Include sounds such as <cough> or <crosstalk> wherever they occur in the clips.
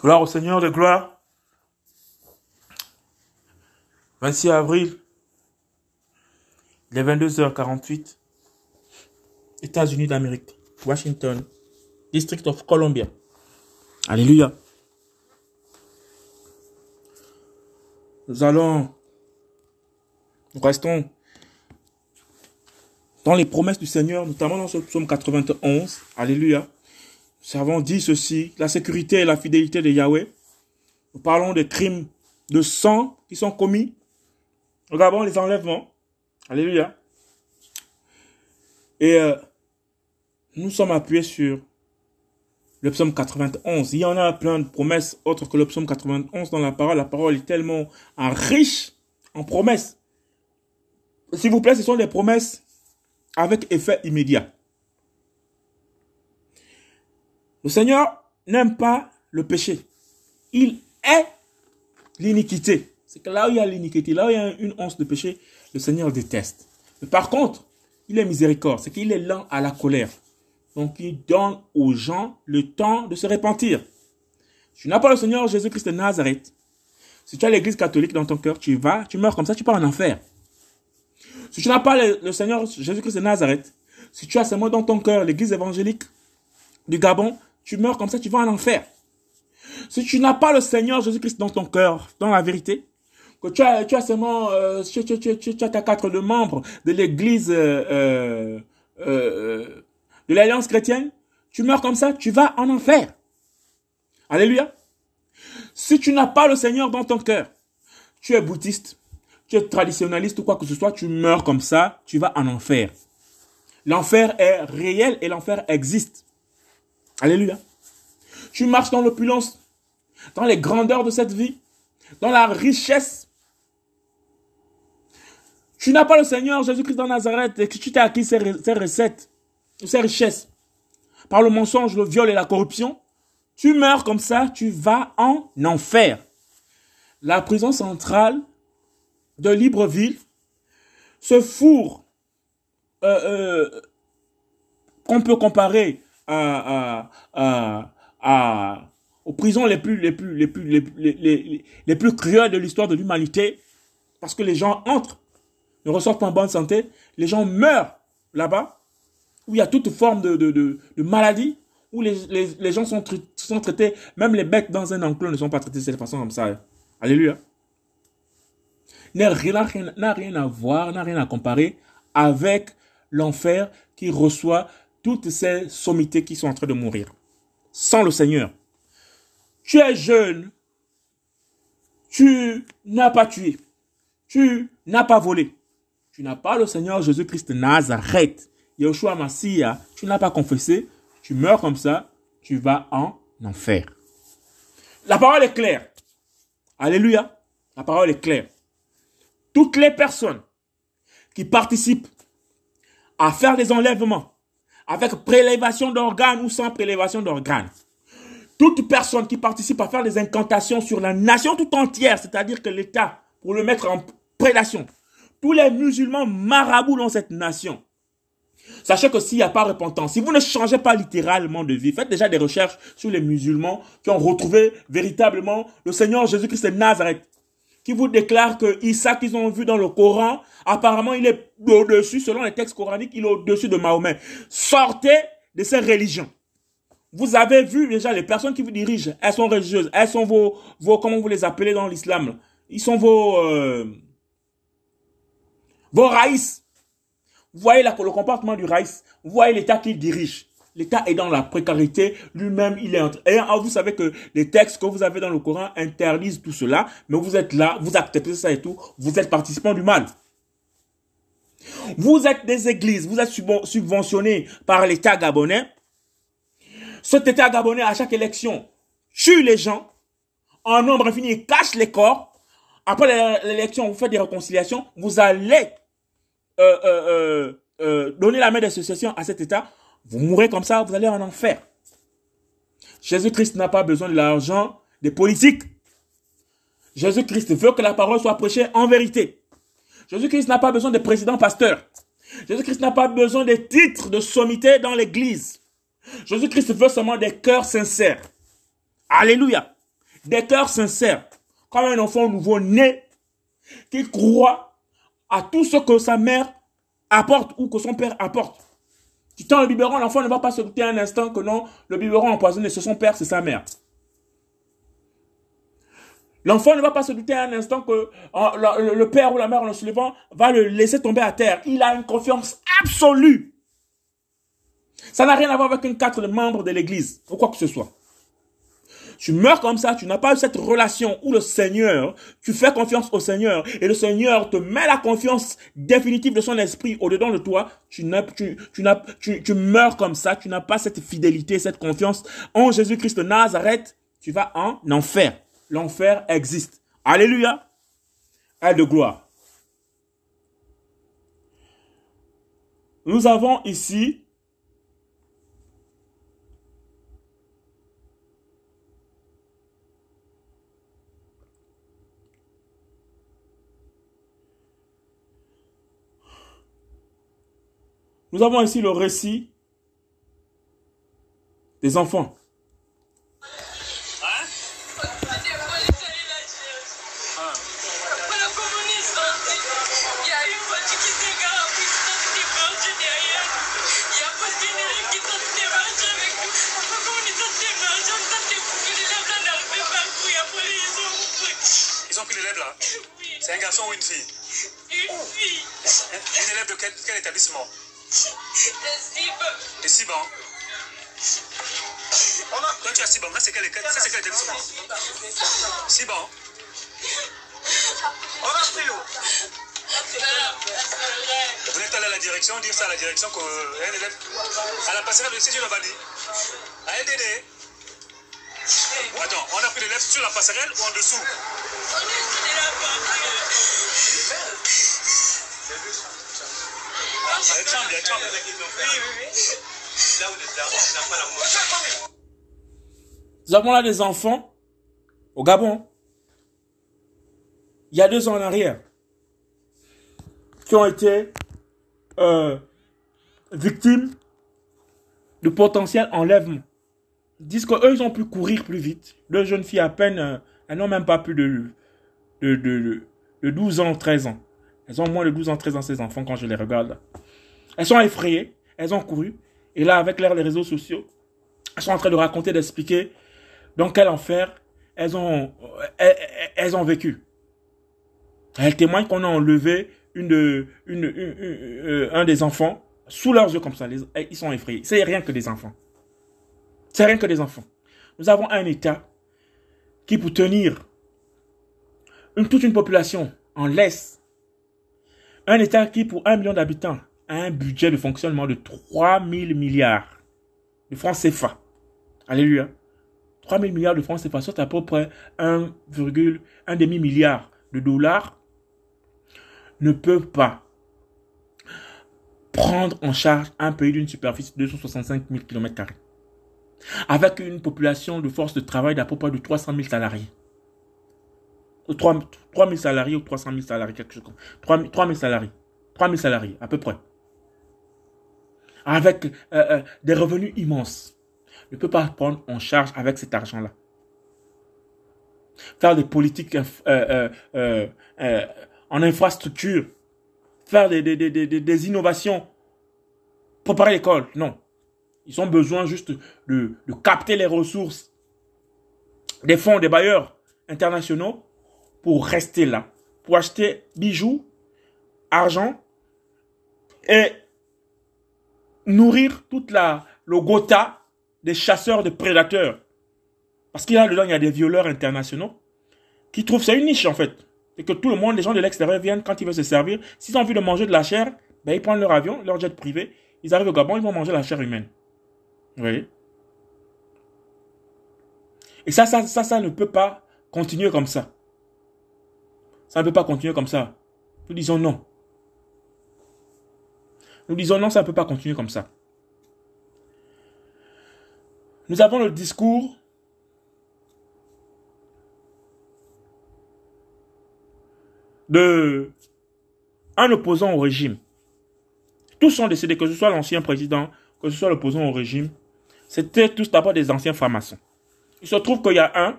Gloire au Seigneur de gloire. 26 avril, il est 22h48, États-Unis d'Amérique, Washington, District of Columbia. Alléluia. Nous allons, nous restons dans les promesses du Seigneur, notamment dans ce psaume 91. Alléluia. Nous avons dit ceci, la sécurité et la fidélité de Yahweh. Nous parlons des crimes de sang qui sont commis. Regardons les enlèvements. Alléluia. Et euh, nous sommes appuyés sur le psaume 91. Il y en a plein de promesses autres que le psaume 91 dans la parole. La parole est tellement riche en promesses. S'il vous plaît, ce sont des promesses avec effet immédiat. Le Seigneur n'aime pas le péché. Il est l'iniquité. C'est que là où il y a l'iniquité, là où il y a une once de péché, le Seigneur déteste. Mais par contre, il est miséricorde. C'est qu'il est lent à la colère. Donc, il donne aux gens le temps de se repentir. Si tu n'as pas le Seigneur Jésus-Christ de Nazareth, si tu as l'église catholique dans ton cœur, tu vas, tu meurs comme ça, tu pars en enfer. Si tu n'as pas le, le Seigneur Jésus-Christ de Nazareth, si tu as seulement dans ton cœur l'église évangélique du Gabon, tu meurs comme ça, tu vas en enfer. Si tu n'as pas le Seigneur Jésus-Christ dans ton cœur, dans la vérité, que tu as, seulement, euh, tu, as quatre de membres de l'église euh, euh, euh, de l'Alliance chrétienne, tu meurs comme ça, tu vas en enfer. Alléluia. Si tu n'as pas le Seigneur dans ton cœur, tu es bouddhiste, tu es traditionnaliste ou quoi que ce soit, tu meurs comme ça, tu vas en enfer. L'enfer est réel et l'enfer existe. Alléluia. Tu marches dans l'opulence, dans les grandeurs de cette vie, dans la richesse. Tu n'as pas le Seigneur Jésus-Christ dans Nazareth et que tu t'es acquis ces, recettes, ces richesses, par le mensonge, le viol et la corruption. Tu meurs comme ça, tu vas en enfer. La prison centrale de Libreville se fourre euh, euh, qu'on peut comparer aux prisons les plus, les plus, les plus, les, les, les, plus cruelles de l'histoire de l'humanité, parce que les gens entrent, ne ressortent pas en bonne santé, les gens meurent là-bas, où il y a toute forme de, de, de, maladie, où les, les, les gens sont, sont traités, même les bêtes dans un enclos ne sont pas traités de cette façon comme ça. Alléluia. N'a rien, rien à voir, n'a rien à comparer avec l'enfer qui reçoit toutes ces sommités qui sont en train de mourir. Sans le Seigneur. Tu es jeune. Tu n'as pas tué. Tu n'as pas volé. Tu n'as pas le Seigneur Jésus-Christ Nazareth. Yeshua Massia. Tu n'as pas confessé. Tu meurs comme ça. Tu vas en enfer. La parole est claire. Alléluia. La parole est claire. Toutes les personnes qui participent à faire des enlèvements, avec prélévation d'organes ou sans prélévation d'organes. Toute personne qui participe à faire des incantations sur la nation tout entière, c'est-à-dire que l'État, pour le mettre en prédation, tous les musulmans marabouts dans cette nation, Sachez que s'il n'y a pas repentance, si vous ne changez pas littéralement de vie, faites déjà des recherches sur les musulmans qui ont retrouvé véritablement le Seigneur Jésus-Christ de Nazareth, qui vous déclare que Issa qu'ils ont vu dans le Coran, apparemment il est au-dessus, selon les textes coraniques, il est au-dessus de Mahomet. Sortez de ces religions. Vous avez vu déjà les personnes qui vous dirigent, elles sont religieuses, elles sont vos, vos comment vous les appelez dans l'islam? Ils sont vos, euh, vos raïs. Vous voyez là, le comportement du raïs, vous voyez l'état qu'il dirige. L'État est dans la précarité, lui-même il est en Et vous savez que les textes que vous avez dans le Coran interdisent tout cela, mais vous êtes là, vous acceptez ça et tout, vous êtes participant du mal. Vous êtes des églises, vous êtes subventionnés par l'État gabonais. Cet État gabonais, à chaque élection, tue les gens en nombre infini, cache les corps. Après l'élection, vous faites des réconciliations, vous allez euh, euh, euh, donner la main d'association à cet État vous mourrez comme ça, vous allez en enfer. Jésus-Christ n'a pas besoin de l'argent des politiques. Jésus-Christ veut que la parole soit prêchée en vérité. Jésus-Christ n'a pas besoin de présidents pasteurs. Jésus-Christ n'a pas besoin de titres de sommité dans l'église. Jésus-Christ veut seulement des cœurs sincères. Alléluia. des cœurs sincères, comme un enfant nouveau-né, qui croit à tout ce que sa mère apporte ou que son père apporte. Tu tends le biberon, l'enfant ne va pas se douter un instant que non, le biberon empoisonné, c'est son père, c'est sa mère. L'enfant ne va pas se douter un instant que le, père ou la mère en le soulevant va le laisser tomber à terre. Il a une confiance absolue. Ça n'a rien à voir avec un quatre membres de l'église ou quoi que ce soit. Tu meurs comme ça, tu n'as pas eu cette relation où le Seigneur, tu fais confiance au Seigneur et le Seigneur te met la confiance définitive de son esprit au-dedans de toi. Tu, tu, tu, tu meurs comme ça, tu n'as pas cette fidélité, cette confiance en Jésus-Christ de Nazareth, tu vas en enfer. L'enfer existe. Alléluia. Aide de gloire. Nous avons ici Nous avons ici le récit des enfants. Ils ont pris l'élève là C'est un garçon ou une fille? Une fille. Une élève de quel établissement? De Siban. Quand tu as Siban, c'est quel établissement Siban. Vous n'êtes allé à la direction, dire ça à la direction qu'un élève. À la passerelle de Sidi Nobadi. À LDD. Attends, on a pris l'élève sur la passerelle ou en dessous? Nous avons là des enfants au Gabon. Il y a deux ans en arrière. Qui ont été euh, victimes de potentiel enlèvement. Ils disent qu'eux, ils ont pu courir plus vite. Deux jeunes filles à peine, euh, elles n'ont même pas plus de, de, de, de 12 ans, 13 ans. Elles ont moins de 12 ans, 13 ans, ces enfants, quand je les regarde. Elles sont effrayées, elles ont couru. Et là, avec des réseaux sociaux, elles sont en train de raconter, d'expliquer dans quel enfer elles ont, ont vécu. Elles témoignent qu'on a enlevé euh, un des enfants sous leurs yeux comme ça. ils sont effrayés. C'est rien que des enfants. C'est rien que des enfants. Nous avons un État qui, pour tenir toute une population en laisse, un État qui, pour un million d'habitants, un budget de fonctionnement de 3 000 milliards de francs CFA. Alléluia. 3 000 milliards de francs CFA, soit à peu près 1,1 demi-milliard de dollars, ne peuvent pas prendre en charge un pays d'une superficie de 265 000 km, avec une population de force de travail d'à peu près de 300 000 salariés. 3, 000 salariés ou 300 000 salariés, quelque chose comme 3, 3 000 salariés. 3 000 salariés, à peu près avec euh, euh, des revenus immenses, ne peut pas prendre en charge avec cet argent-là. Faire des politiques euh, en infrastructure, faire des, des, innovations, préparer l'école, non. Ils ont besoin juste de, de capter les ressources des fonds, des bailleurs internationaux pour rester là, pour acheter bijoux, argent et nourrir toute la, le gotha des chasseurs de prédateurs. Parce qu'il y a dedans, il y a des violeurs internationaux qui trouvent c'est une niche en fait. Et que tout le monde, les gens de l'extérieur viennent quand ils veulent se servir. S'ils ont envie de manger de la chair, ben, ils prennent leur avion, leur jet privé, ils arrivent au Gabon, ils vont manger la chair humaine. Vous voyez? Et ça, ça, ça, ça ne peut pas continuer comme ça. Ça ne peut pas continuer comme ça. Nous disons non. Nous disons non, ça ne peut pas continuer comme ça. Nous avons le discours de un opposant au régime. Tous sont décédés, que ce soit l'ancien président, que ce soit l'opposant au régime. C'était tous d'abord des anciens francs-maçons. Il se trouve qu'il y a un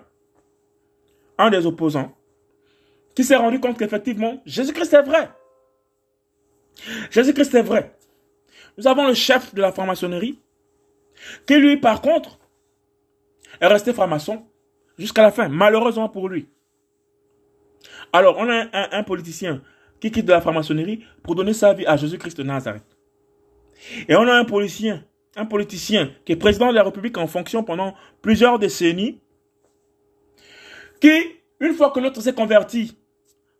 un des opposants, qui s'est rendu compte qu'effectivement, Jésus-Christ est vrai. Jésus-Christ est vrai. Nous avons le chef de la franc-maçonnerie, qui lui, par contre, est resté franc-maçon jusqu'à la fin, malheureusement pour lui. Alors, on a un, politicien qui quitte de la franc-maçonnerie pour donner sa vie à Jésus-Christ de Nazareth. Et on a un politicien, un politicien qui est président de la République en fonction pendant plusieurs décennies, qui, une fois que l'autre s'est converti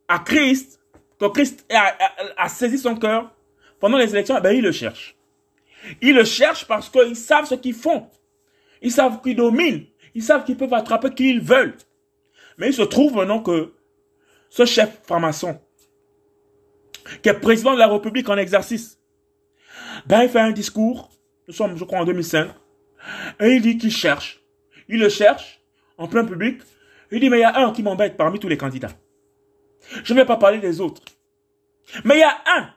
à Christ, que Christ a, saisi son cœur, pendant les élections, eh ben, il le cherche. Ils le cherchent parce qu'ils savent ce qu'ils font. Ils savent qu'ils dominent. Ils savent qu'ils peuvent attraper qui ils veulent. Mais il se trouve maintenant que ce chef franc-maçon, qui est président de la République en exercice, ben il fait un discours, nous sommes je crois en 2005, et il dit qu'il cherche. Il le cherche en plein public. Il dit mais il y a un qui m'embête parmi tous les candidats. Je ne vais pas parler des autres. Mais il y a un.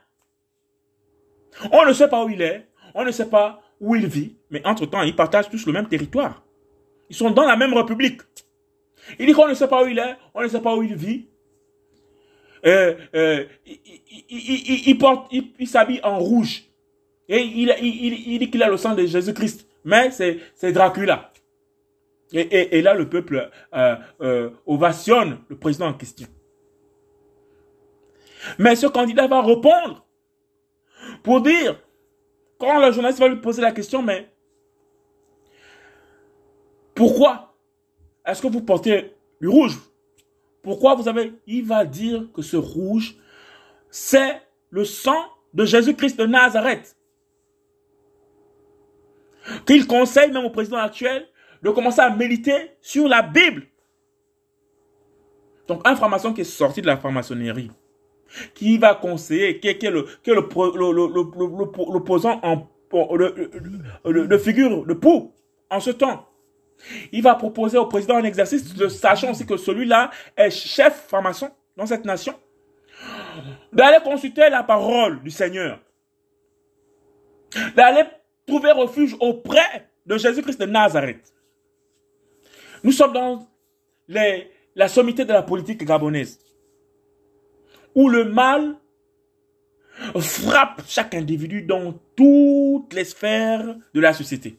On ne sait pas où il est, on ne sait pas où il vit, mais entre-temps, ils partagent tous le même territoire. Ils sont dans la même république. Il dit qu'on ne sait pas où il est, on ne sait pas où il vit. Euh, euh, il, porte, il, s'habille en rouge. Et il, dit qu'il a le sang de Jésus-Christ. Mais c'est Dracula. Et, là, le peuple euh, ovationne le président en question. Mais ce candidat va répondre pour dire, quand le journaliste va lui poser la question, mais pourquoi est-ce que vous portez du rouge? Pourquoi vous avez... Il va dire que ce rouge, c'est le sang de Jésus-Christ de Nazareth. Qu'il conseille même au président actuel de commencer à méditer sur la Bible. Donc, un franc-maçon qui est sorti de la franc-maçonnerie, qui va conseiller, qui est, l'opposant en de figure de pou en ce temps. Il va proposer au président un exercice, de, sachant aussi que celui-là est chef franc-maçon dans cette nation, d'aller consulter la parole du Seigneur, d'aller trouver refuge auprès de Jésus-Christ de Nazareth. Nous sommes dans les, la sommité de la politique gabonaise, où le mal frappe chaque individu dans toutes les sphères de la société.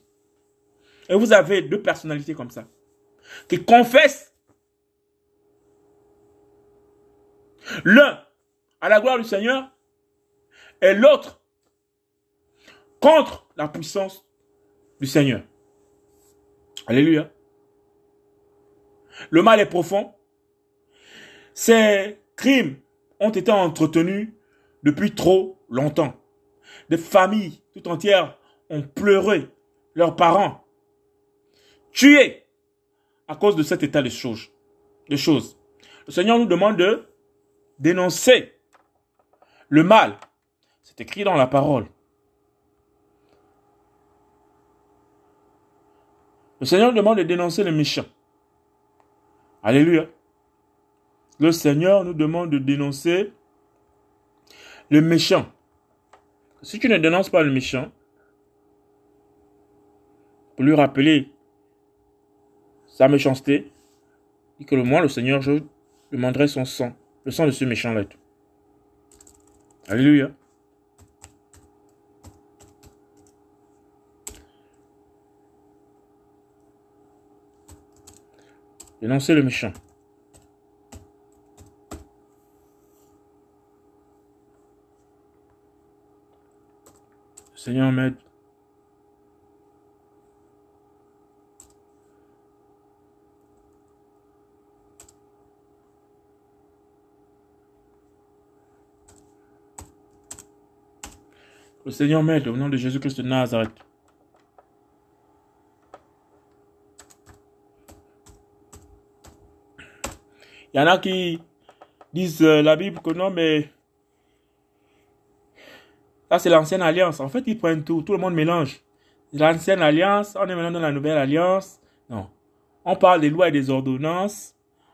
Et vous avez deux personnalités comme ça, qui confessent l'un à la gloire du Seigneur et l'autre contre la puissance du Seigneur. Alléluia. Le mal est profond. Ces crimes ont été entretenus depuis trop longtemps. Des familles tout entières ont pleuré leurs parents tués à cause de cet état de choses. De choses. Le Seigneur nous demande de dénoncer le mal. C'est écrit dans la parole. Le Seigneur nous demande de dénoncer le méchant. Alléluia. Le Seigneur nous demande de dénoncer le méchant. Si tu ne dénonces pas le méchant, pour lui rappeler sa méchanceté, dit que le moi, le Seigneur, je demanderai son sang, le sang de ce méchant-là. Alléluia. Dénoncer le méchant. Seigneur m'aide. Le Seigneur m'aide au nom de Jésus-Christ de Nazareth. Il y en a qui disent euh, la Bible que non, mais ça, c'est l'ancienne alliance. En fait, ils prennent tout. Tout le monde mélange. L'ancienne alliance, on est maintenant dans la nouvelle alliance. Non. On parle des lois et des ordonnances.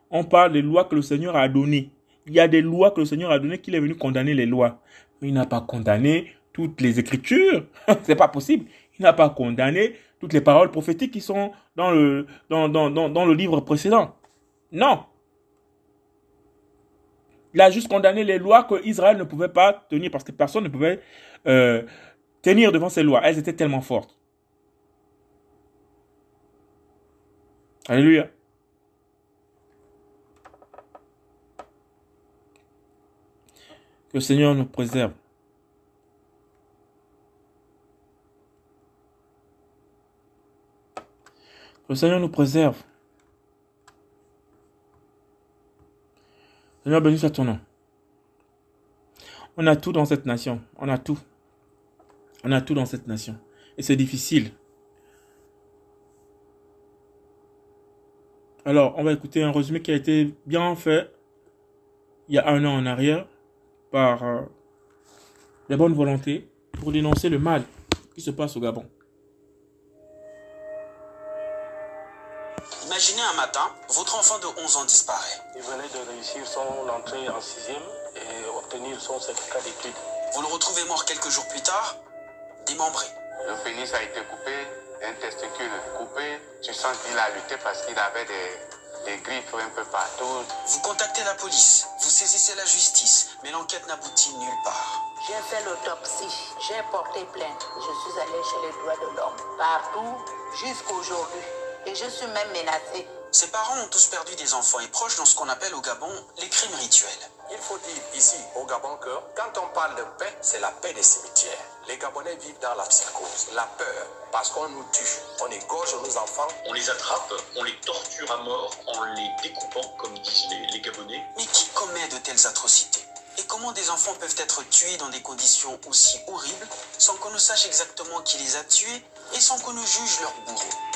On parle des lois que le Seigneur a données. Il y a des lois que le Seigneur a données qu'il est venu condamner les lois. Il n'a pas condamné toutes les écritures. <laughs> c'est pas possible. Il n'a pas condamné toutes les paroles prophétiques qui sont dans le, dans, dans le livre précédent. Non. Il a juste condamné les lois que Israël ne pouvait pas tenir parce que personne ne pouvait euh, tenir devant ces lois. Elles étaient tellement fortes. Alléluia. Que le Seigneur nous préserve. Que le Seigneur nous préserve. Seigneur, béni soit ton nom. On a tout dans cette nation. On a tout. On a tout dans cette nation. Et c'est difficile. Alors, on va écouter un résumé qui a été bien fait il y a un an en arrière par euh, les bonnes volontés pour dénoncer le mal qui se passe au Gabon. Imaginez un matin, votre enfant de 11 ans disparaît. Il venait de réussir son entrée en sixième et obtenir son certificat d'études. Vous le retrouvez mort quelques jours plus tard, démembré. Le pénis a été coupé, un testicule coupé. Tu sens qu'il a lutté parce qu'il avait des, des griffes un peu partout. Vous contactez la police, vous saisissez la justice, mais l'enquête n'aboutit nulle part. J'ai fait l'autopsie, j'ai porté plainte. Je suis allée chez les droits de l'homme, partout, jusqu'aujourd'hui. Et je suis même menacée. Ses parents ont tous perdu des enfants et proches dans ce qu'on appelle au Gabon les crimes rituels. Il faut dire ici au Gabon que quand on parle de paix, c'est la paix des cimetières. Les Gabonais vivent dans la psychose, la peur, parce qu'on nous tue, on égorge nos enfants. On les attrape, on les torture à mort en les découpant, comme disent les, les Gabonais. Mais qui commet de telles atrocités? Et comment des enfants peuvent être tués dans des conditions aussi horribles sans qu'on ne sache exactement qui les a tués et sans qu'on ne juge leurs bourreaux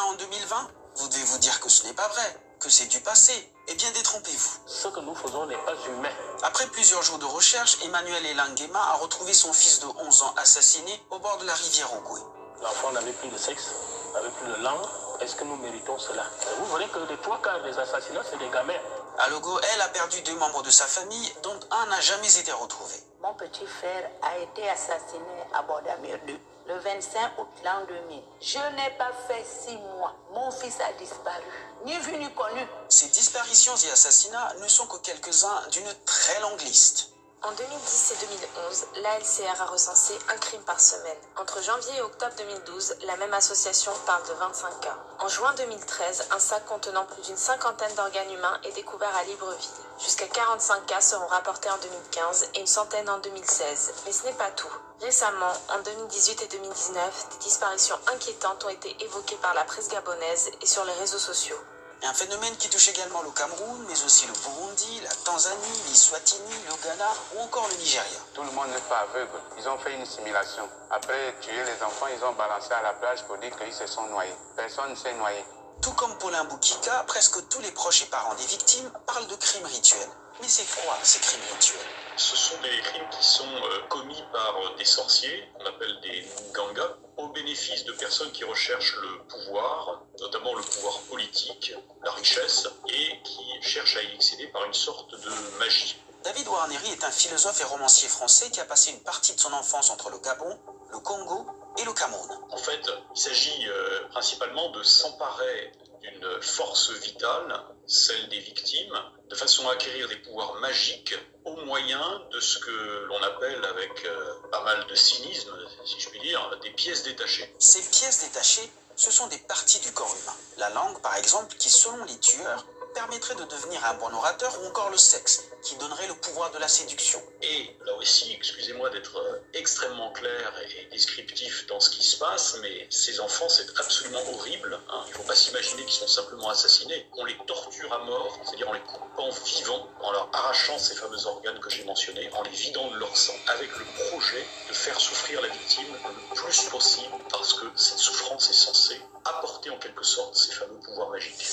en 2020 Vous devez vous dire que ce n'est pas vrai, que c'est du passé. Eh bien, détrompez-vous. Ce que nous faisons n'est pas humain. Après plusieurs jours de recherche, Emmanuel Elangema a retrouvé son fils de 11 ans assassiné au bord de la rivière Ogoué. L'enfant n'avait plus de sexe, n'avait plus de langue. Est-ce que nous méritons cela? Vous verrez que les trois quarts des assassinats, c'est des gamins. À Logo, elle a perdu deux membres de sa famille, dont un n'a jamais été retrouvé. Mon petit frère a été assassiné à Bordamir 2 le 25 août l'an 2000. Je n'ai pas fait six mois. Mon fils a disparu. Ni vu ni connu. Ces disparitions et assassinats ne sont que quelques-uns d'une très longue liste. En 2010 et 2011, l'ALCR a recensé un crime par semaine. Entre janvier et octobre 2012, la même association parle de 25 cas. En juin 2013, un sac contenant plus d'une cinquantaine d'organes humains est découvert à Libreville. Jusqu'à 45 cas seront rapportés en 2015 et une centaine en 2016. Mais ce n'est pas tout. Récemment, en 2018 et 2019, des disparitions inquiétantes ont été évoquées par la presse gabonaise et sur les réseaux sociaux. Un phénomène qui touche également le Cameroun, mais aussi le Burundi, la Tanzanie, l'Iswatini, le Ghana ou encore le Nigeria. Tout le monde n'est pas aveugle. Ils ont fait une simulation. Après tuer les enfants, ils ont balancé à la plage pour dire qu'ils se sont noyés. Personne ne s'est noyé. Tout comme Paulin Boukika, presque tous les proches et parents des victimes parlent de crimes rituels. Mais c'est quoi ces crimes rituels? Ce sont des crimes qui sont euh, commis par euh, des sorciers, qu'on appelle des Nganga, au bénéfice de personnes qui recherchent le pouvoir, notamment le pouvoir politique, la richesse, et qui cherchent à y accéder par une sorte de magie. David Warneri est un philosophe et romancier français qui a passé une partie de son enfance entre le Gabon, le Congo et le Cameroun. En fait, il s'agit euh, principalement de s'emparer d'une force vitale, celle des victimes, de façon à acquérir des pouvoirs magiques au moyen de ce que l'on appelle, avec euh, pas mal de cynisme, si je puis dire, des pièces détachées. Ces pièces détachées, ce sont des parties du corps humain. La langue, par exemple, qui, selon les tueurs, permettrait de devenir un bon orateur ou encore le sexe, qui donnerait le pouvoir de la séduction. Et là aussi, excusez-moi d'être euh, extrêmement clair et descriptif dans ce qui se passe, mais ces enfants, c'est absolument horrible. hein. Il ne faut pas s'imaginer qu'ils sont simplement assassinés. On les torture à mort, c'est-à-dire en les coupant vivants, en leur arrachant ces fameux organes que j'ai mentionnés, en les vidant de leur sang, avec le projet de faire souffrir la victime le plus possible, parce que cette souffrance est censée apporter en quelque sorte ces fameux pouvoirs magiques.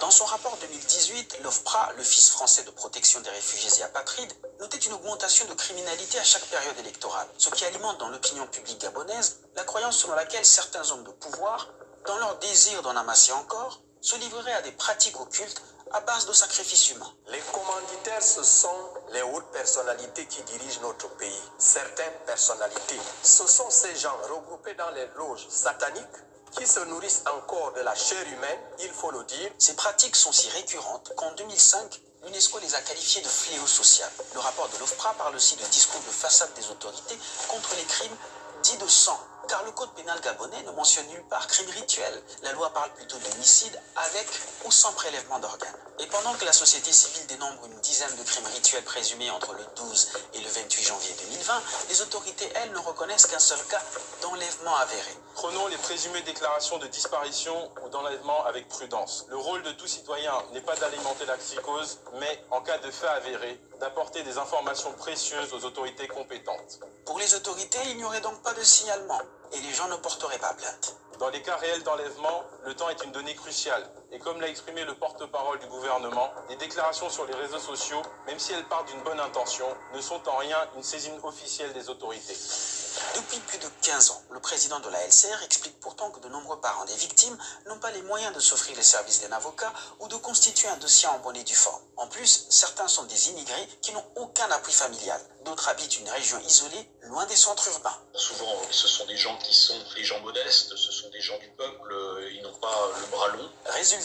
Dans son rapport 2018, l'OFPRA, l'Office français de protection des réfugiés et apatrides, notait une augmentation de criminalité à chaque période électorale, ce qui alimente dans l'opinion publique gabonaise la croyance selon laquelle certains hommes de pouvoir, dans leur désir d'en amasser encore, se livreraient à des pratiques occultes à base de sacrifices humains. Les commanditaires, ce sont les hautes personnalités qui dirigent notre pays. Certaines personnalités. Ce sont ces gens regroupés dans les loges sataniques qui se nourrissent encore de la chair humaine, il faut le dire. Ces pratiques sont si récurrentes qu'en 2005, l'UNESCO les a qualifiées de fléau social. Le rapport de l'OFPRA parle aussi de discours de façade des autorités contre les crimes dits de sang. Car le code pénal gabonais ne mentionne nulle part crime rituel. La loi parle plutôt d'homicide avec ou sans prélèvement d'organes. Et pendant que la société civile dénombre une dizaine de crimes rituels présumés entre le 12 et le 28 janvier 2020, les autorités, elles, ne reconnaissent qu'un seul cas d'enlèvement avéré. Prenons les présumées déclarations de disparition ou d'enlèvement avec prudence. Le rôle de tout citoyen n'est pas d'alimenter la psychose, mais, en cas de fait avéré, d'apporter des informations précieuses aux autorités compétentes. Pour les autorités, il n'y aurait donc pas de signalement et les gens ne porteraient pas plainte. Dans les cas réels d'enlèvement, le temps est une donnée cruciale. Et comme l'a exprimé le porte-parole du gouvernement, les déclarations sur les réseaux sociaux, même si elles partent d'une bonne intention, ne sont en rien une saisine officielle des autorités. Depuis plus de 15 ans, le président de la LCR explique pourtant que de nombreux parents des victimes n'ont pas les moyens de s'offrir les services d'un avocat ou de constituer un dossier en bonne et due forme. En plus, certains sont des immigrés qui n'ont aucun appui familial. D'autres habitent une région isolée, loin des centres urbains. Souvent, ce sont des gens qui sont des gens modestes, ce sont des gens du peuple, euh, ils n'ont pas le bras long. Résultat,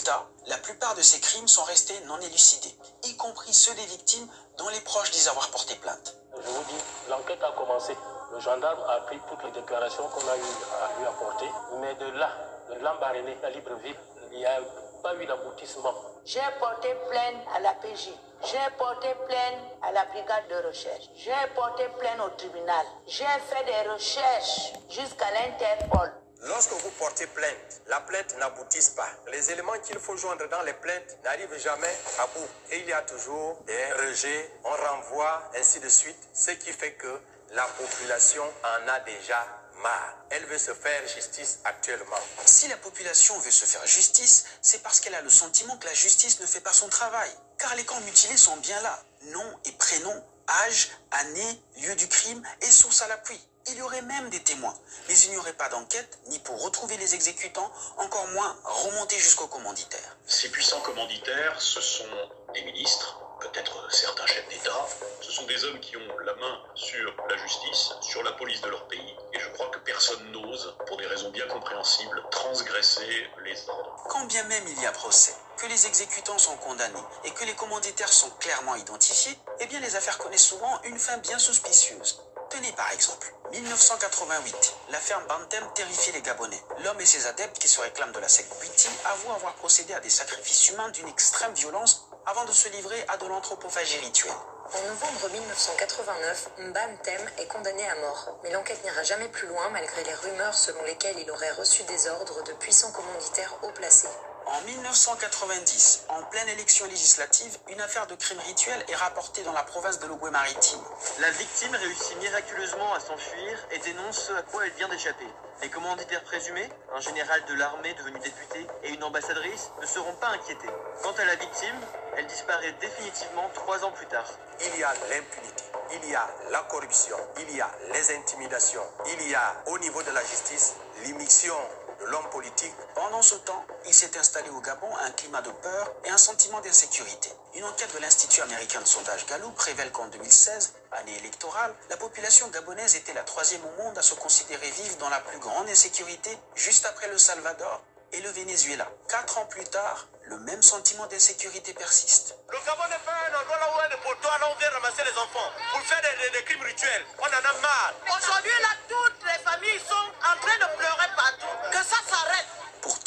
la plupart de ces crimes sont restés non élucidés, y compris ceux des victimes dont les proches disent avoir porté plainte. Je vous dis, l'enquête a commencé. Le gendarme a pris toutes les déclarations qu'on a eu à lui apporter. Mais de là, de l'embarrainer à Libreville, il n'y a pas eu d'aboutissement. J'ai porté plainte à la PJ. J'ai porté plainte à la brigade de recherche. J'ai porté plainte au tribunal. J'ai fait des recherches jusqu'à l'Interpol. Lorsque vous portez plainte, la plainte n'aboutit pas. Les éléments qu'il faut joindre dans les plaintes n'arrivent jamais à bout. Et il y a toujours des rejets, on renvoie, ainsi de suite. Ce qui fait que la population en a déjà marre. Elle veut se faire justice actuellement. Si la population veut se faire justice, c'est parce qu'elle a le sentiment que la justice ne fait pas son travail. Car les camps mutilés sont bien là. Nom et prénom, âge, année, lieu du crime et source à l'appui. Il y aurait même des témoins, mais il n'y aurait pas d'enquête, ni pour retrouver les exécutants, encore moins remonter jusqu'au commanditaire. Ces puissants commanditaires, ce sont des ministres, peut-être certains chefs d'État. Ce sont des hommes qui ont la main sur la justice, sur la police de leur pays. Et je crois que personne n'ose, pour des raisons bien compréhensibles, transgresser les ordres. Quand bien même il y a procès, que les exécutants sont condamnés et que les commanditaires sont clairement identifiés, eh bien les affaires connaissent souvent une fin bien suspicieuse. Tenez par exemple, 1988, la ferme Bantem terrifie les Gabonais. L'homme et ses adeptes qui se réclament de la secte Witi avouent avoir procédé à des sacrifices humains d'une extrême violence avant de se livrer à de l'anthropophagie rituelle. En novembre 1989, Mbantem est condamné à mort, mais l'enquête n'ira jamais plus loin malgré les rumeurs selon lesquelles il aurait reçu des ordres de puissants commanditaires haut placés. En 1990, en pleine élection législative, une affaire de crime rituel est rapportée dans la province de l'Ogooué-Maritime. La victime réussit miraculeusement à s'enfuir et dénonce ce à quoi elle vient d'échapper. Les commanditaires présumés, un général de l'armée devenu député et une ambassadrice, ne seront pas inquiétés. Quant à la victime, elle disparaît définitivement trois ans plus tard. Il y a l'impunité, il y a la corruption, il y a les intimidations, il y a au niveau de la justice l'immixtion de l'homme politique. Pendant ce temps, il s'est installé au Gabon un climat de peur et un sentiment d'insécurité. Une enquête de l'Institut américain de sondage Gallup révèle qu'en 2016, année électorale, la population gabonaise était la troisième au monde à se considérer vivre dans la plus grande insécurité, juste après le Salvador et le Venezuela. Quatre ans plus tard, le même sentiment d'insécurité persiste. Le Gabon n'est pas un endroit là où on est pour toi, là on vient ramasser les enfants pour faire des, des- des crimes rituels. On en a marre. Aujourd'hui, là, toutes les familles sont en train de pleurer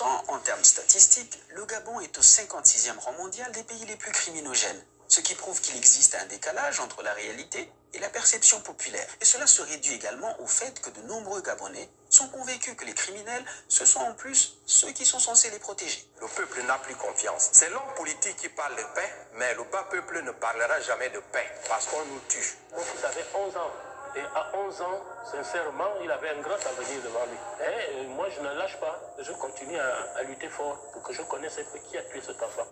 Pourtant, en termes statistiques, le Gabon est au 56e rang mondial des pays les plus criminogènes, ce qui prouve qu'il existe un décalage entre la réalité et la perception populaire. Et cela se réduit également au fait que de nombreux Gabonais sont convaincus que les criminels, ce sont en plus ceux qui sont censés les protéger. Le peuple n'a plus confiance. C'est l'homme politique qui parle de paix, mais le bas peuple ne parlera jamais de paix parce qu'on nous tue. Fils avait 11 ans. Et à 11 ans, sincèrement, il avait un grand avenir devant lui. Euh, moi, je ne lâche pas. Je continue à, lutter fort pour que je connaisse un peu qui a tué cet enfant.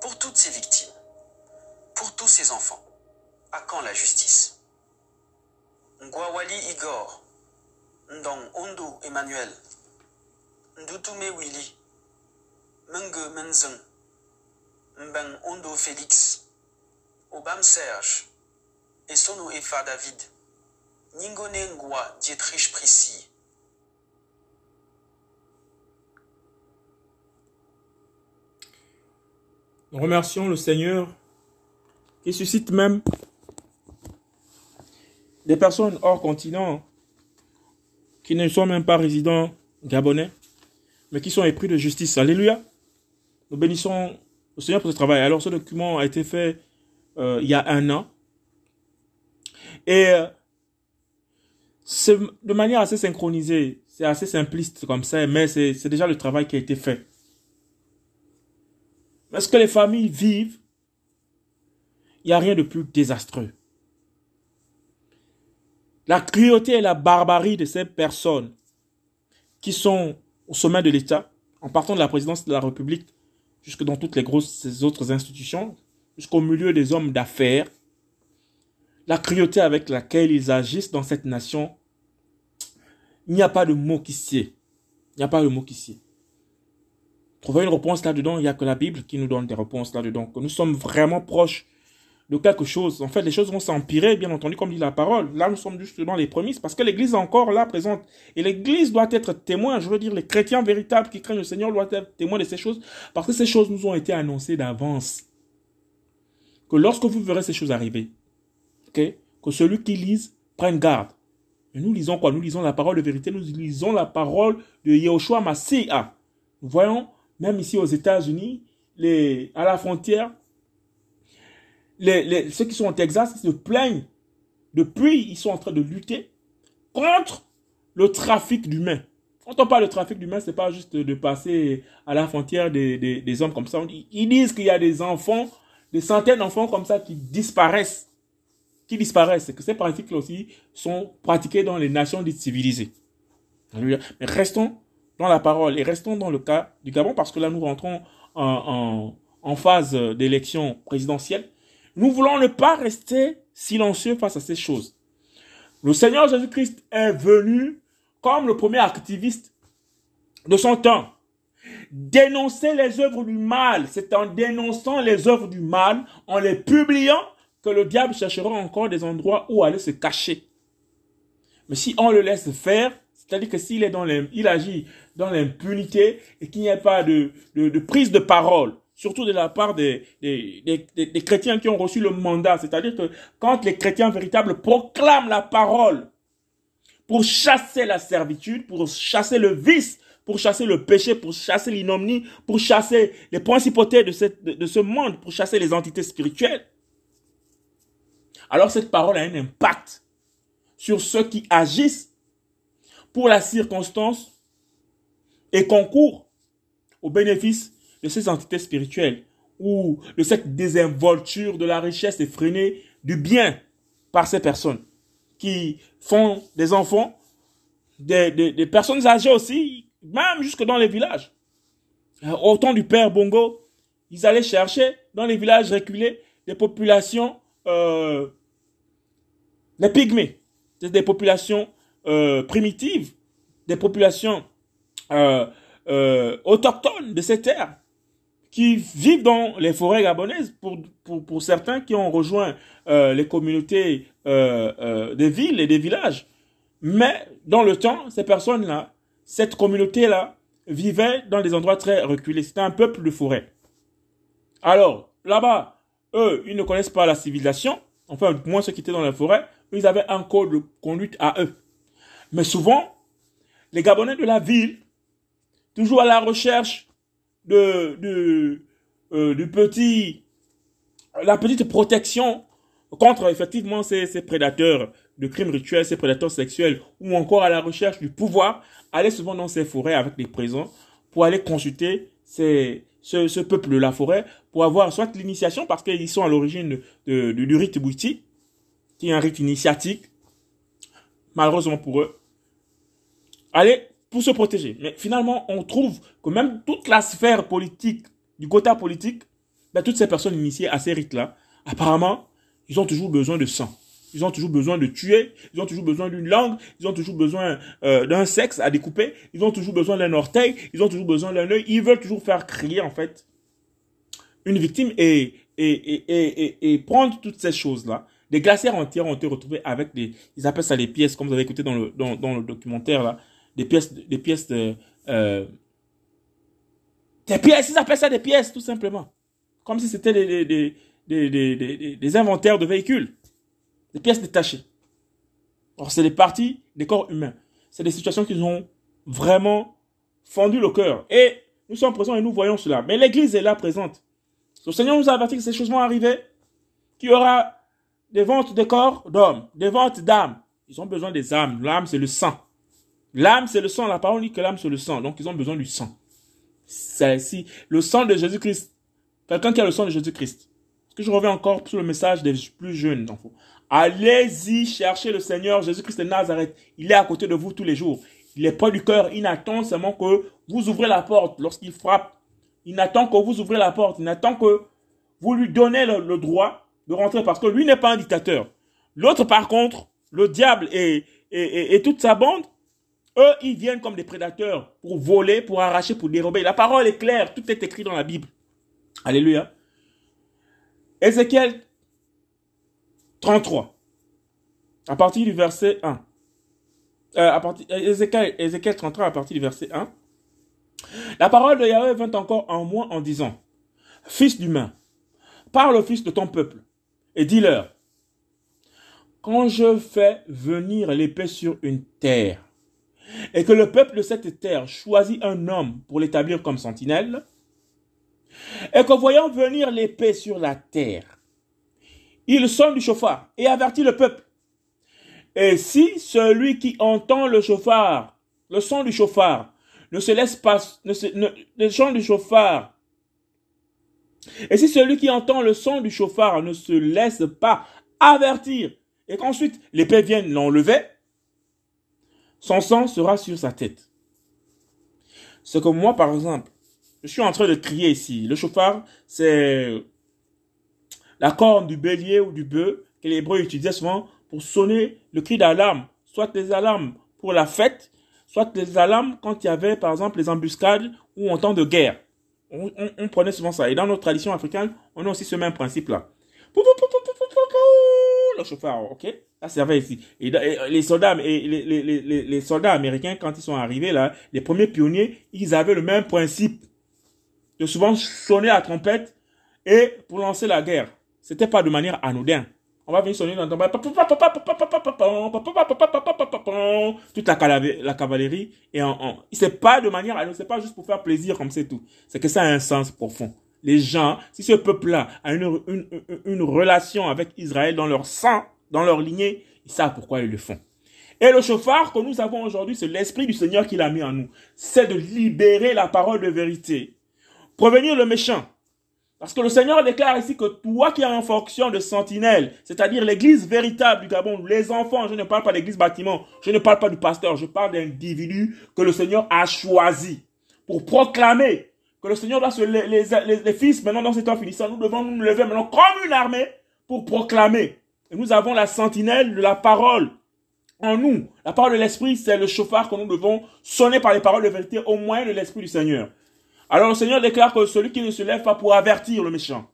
Pour toutes ces victimes, pour tous ces enfants, à quand la justice? Ngwawali Igor, Ndong Ondo Emmanuel, Ndutume Willy, Menge Menzeng, Mbeng Ondo Félix, Obam Serge et Sono Efa David Ningonengwa Dietrich Prissy. Nous remercions le Seigneur qui suscite même des personnes hors continent qui ne sont même pas résidents gabonais, mais qui sont épris de justice. Alléluia. Nous bénissons le Seigneur pour ce travail. Alors, ce document a été fait euh, il y a un an. Et euh, c'est de manière assez synchronisée. C'est assez simpliste comme ça, mais c'est déjà le travail qui a été fait. Est-ce que les familles vivent Il n'y a rien de plus désastreux. La cruauté et la barbarie de ces personnes qui sont au sommet de l'État, en partant de la présidence de la République jusque dans toutes les grosses autres institutions, jusqu'au milieu des hommes d'affaires, la cruauté avec laquelle ils agissent dans cette nation, il n'y a pas de mot qui sied. Il n'y a pas de mot qui sied. Trouver une réponse là-dedans, il n'y a que la Bible qui nous donne des réponses là-dedans. Que nous sommes vraiment proches de quelque chose. En fait, les choses vont s'empirer, bien entendu, comme dit la parole. Là, nous sommes juste dans les prémices, parce que l'Église est encore là présente. Et l'Église doit être témoin, je veux dire, les chrétiens véritables qui craignent le Seigneur doivent être témoins de ces choses, parce que ces choses nous ont été annoncées d'avance. Que lorsque vous verrez ces choses arriver, que celui qui lise prenne garde. Nous lisons quoi? Nous lisons la parole de vérité, nous lisons la parole de Yehoshua Massia. Nous voyons même ici aux États-Unis, à la frontière, ceux qui sont au Texas se plaignent. Depuis, ils sont en train de lutter contre le trafic d'humains. Quand on parle de trafic d'humains, c'est pas juste de passer à la frontière des hommes comme ça. Ils disent qu'il y a des enfants, des centaines d'enfants comme ça qui disparaissent. Qui disparaissent. Que ces pratiques-là aussi sont pratiquées dans les nations dites civilisées. Mais restons dans la parole. Et restons dans le cas du Gabon parce que là, nous rentrons en, en, phase d'élection présidentielle. Nous voulons ne pas rester silencieux face à ces choses. Le Seigneur Jésus-Christ est venu comme le premier activiste de son temps. Dénoncer les œuvres du mal, c'est en dénonçant les œuvres du mal, en les publiant, que le diable cherchera encore des endroits où aller se cacher. Mais si on le laisse faire, c'est-à-dire que s'il est dans il agit dans l'impunité et qu'il n'y ait pas de, prise de parole, surtout de la part des, chrétiens qui ont reçu le mandat. C'est-à-dire que quand les chrétiens véritables proclament la parole pour chasser la servitude, pour chasser le vice, pour chasser le péché, pour chasser l'inomnie, pour chasser les principautés de ce monde, pour chasser les entités spirituelles, alors cette parole a un impact sur ceux qui agissent pour la circonstance et concourt au bénéfice de ces entités spirituelles ou de cette désinvolture de la richesse effrénée du bien par ces personnes qui font des enfants, des, personnes âgées aussi, même jusque dans les villages. Au temps du père Bongo, ils allaient chercher dans les villages reculés des populations, euh, les pygmées, des populations euh, primitives, des populations euh, euh, autochtones de ces terres qui vivent dans les forêts gabonaises, pour, pour, pour certains qui ont rejoint les communautés des villes et des villages. Mais dans le temps, ces personnes-là, cette communauté-là, vivait dans des endroits très reculés. C'était un peuple de forêt. Alors, là-bas, eux, ils ne connaissent pas la civilisation. Enfin, moins ceux qui étaient dans la forêt, ils avaient un code de conduite à eux. Mais souvent, les Gabonais de la ville, toujours à la recherche de, euh, du petit, la petite protection contre effectivement ces, ces prédateurs de crimes rituels, ces prédateurs sexuels, ou encore à la recherche du pouvoir, aller souvent dans ces forêts avec les présents pour aller consulter ces, ce, peuple de la forêt pour avoir soit l'initiation, parce qu'ils sont à l'origine de, du rite Bouti, qui est un rite initiatique, malheureusement pour eux, Allez, pour se protéger. Mais finalement, on trouve que même toute la sphère politique, du côté politique, ben, toutes ces personnes initiées à ces rites-là, apparemment, ils ont toujours besoin de sang. Ils ont toujours besoin de tuer, ils ont toujours besoin d'une langue, ils ont toujours besoin euh, d'un sexe à découper, ils ont toujours besoin d'un orteil, ils ont toujours besoin d'un œil, ils veulent toujours faire crier en fait une victime et, et, et, et, et prendre toutes ces choses-là, Des glacières entières ont été retrouvées avec des, ils appellent ça les pièces, comme vous avez écouté dans le, dans, dans le documentaire là, des pièces, des pièces de, euh, des pièces, ils appellent ça des pièces, tout simplement. Comme si c'était des, des, des, des, des, inventaires de véhicules. Des pièces détachées. Alors, c'est des parties des corps humains. C'est des situations qui nous ont vraiment fendu le cœur. Et nous sommes présents et nous voyons cela. Mais l'Église est là présente. Le Seigneur nous a averti que ces choses vont arriver. Qu'il y aura des ventes de corps d'hommes, des ventes d'âmes. Ils ont besoin des âmes. L'âme, c'est le sang. L'âme, c'est le sang. La parole dit que l'âme, c'est le sang. Donc, ils ont besoin du sang. Si le sang de Jésus-Christ, quelqu'un qui a le sang de Jésus-Christ. Est-ce que je reviens encore sur le message des plus jeunes enfants? Allez-y chercher le Seigneur Jésus-Christ de Nazareth. Il est à côté de vous tous les jours. Il est près du cœur. Il n'attend seulement que vous ouvrez la porte lorsqu'il frappe. Il n'attend que vous ouvrez la porte. Il n'attend que vous lui donnez le, droit de rentrer parce que lui n'est pas un dictateur. L'autre, par contre, le diable et- et toute sa bande, eux, ils viennent comme des prédateurs pour voler, pour arracher, pour dérober. La parole est claire. Tout est écrit dans la Bible. Alléluia. Ézéchiel 33. À partir du verset 1. Euh, à partir, Ézéchiel, Ézéchiel 33 à partir du verset 1. La parole de Yahweh vint encore en moi en disant, Fils d'humain, parle au fils de ton peuple et dis-leur, quand je fais venir l'épée sur une terre, et que le peuple de cette terre choisit un homme pour l'établir comme sentinelle, et que voyant venir l'épée sur la terre, il sonne du chauffard et avertit le peuple. Et si celui qui entend le chauffard, le son du chauffard, ne se laisse pas, ne le son du chauffard, et si celui qui entend le son du chauffard ne se laisse pas avertir, et qu'ensuite l'épée vienne l'enlever, son sang sera sur sa tête. C'est comme moi, par exemple, je suis en train de crier ici. Le chauffard, c'est la corne du bélier ou du bœuf que les Hébreux utilisaient souvent pour sonner le cri d'alarme, soit des alarmes pour la fête, soit des alarmes quand il y avait, par exemple, les embuscades ou en temps de guerre. On, on- on prenait souvent ça. Et dans notre tradition africaine, on a aussi ce même principe-là. Le chauffard, ok? Ça servait ici. Et, et les soldats, et les, les, les, les- les soldats américains, quand ils sont arrivés là, les premiers pionniers, ils avaient le même principe de souvent sonner la trompette et pour lancer la guerre. C'était pas de manière anodine. On va venir sonner dans trompette. Toute la, cavalerie. Et en, c'est pas de manière anodine. C'est pas juste pour faire plaisir comme c'est tout. C'est que ça a un sens profond. Les gens, si ce peuple-là a une, une, une, relation avec Israël dans leur sang, dans leur lignée, ils savent pourquoi ils le font. Et le chauffard que nous avons aujourd'hui, c'est l'Esprit du Seigneur qui l'a mis en nous. C'est de libérer la parole de vérité. Prévenir le méchant. Parce que le Seigneur déclare ici que toi qui es en fonction de sentinelle, c'est-à-dire l'église véritable du Gabon, les enfants, je ne parle pas d'église bâtiment, je ne parle pas du pasteur, je parle d'individus que le Seigneur a choisi pour proclamer que le Seigneur doit se, les, les, les, fils, maintenant dans ces temps finissants, nous devons nous lever maintenant comme une armée pour proclamer. Et nous avons la sentinelle de la parole en nous. La parole de l'Esprit, c'est le chauffard que nous devons sonner par les paroles de vérité au moyen de l'Esprit du Seigneur. Alors le Seigneur déclare que celui qui ne se lève pas pour avertir le méchant,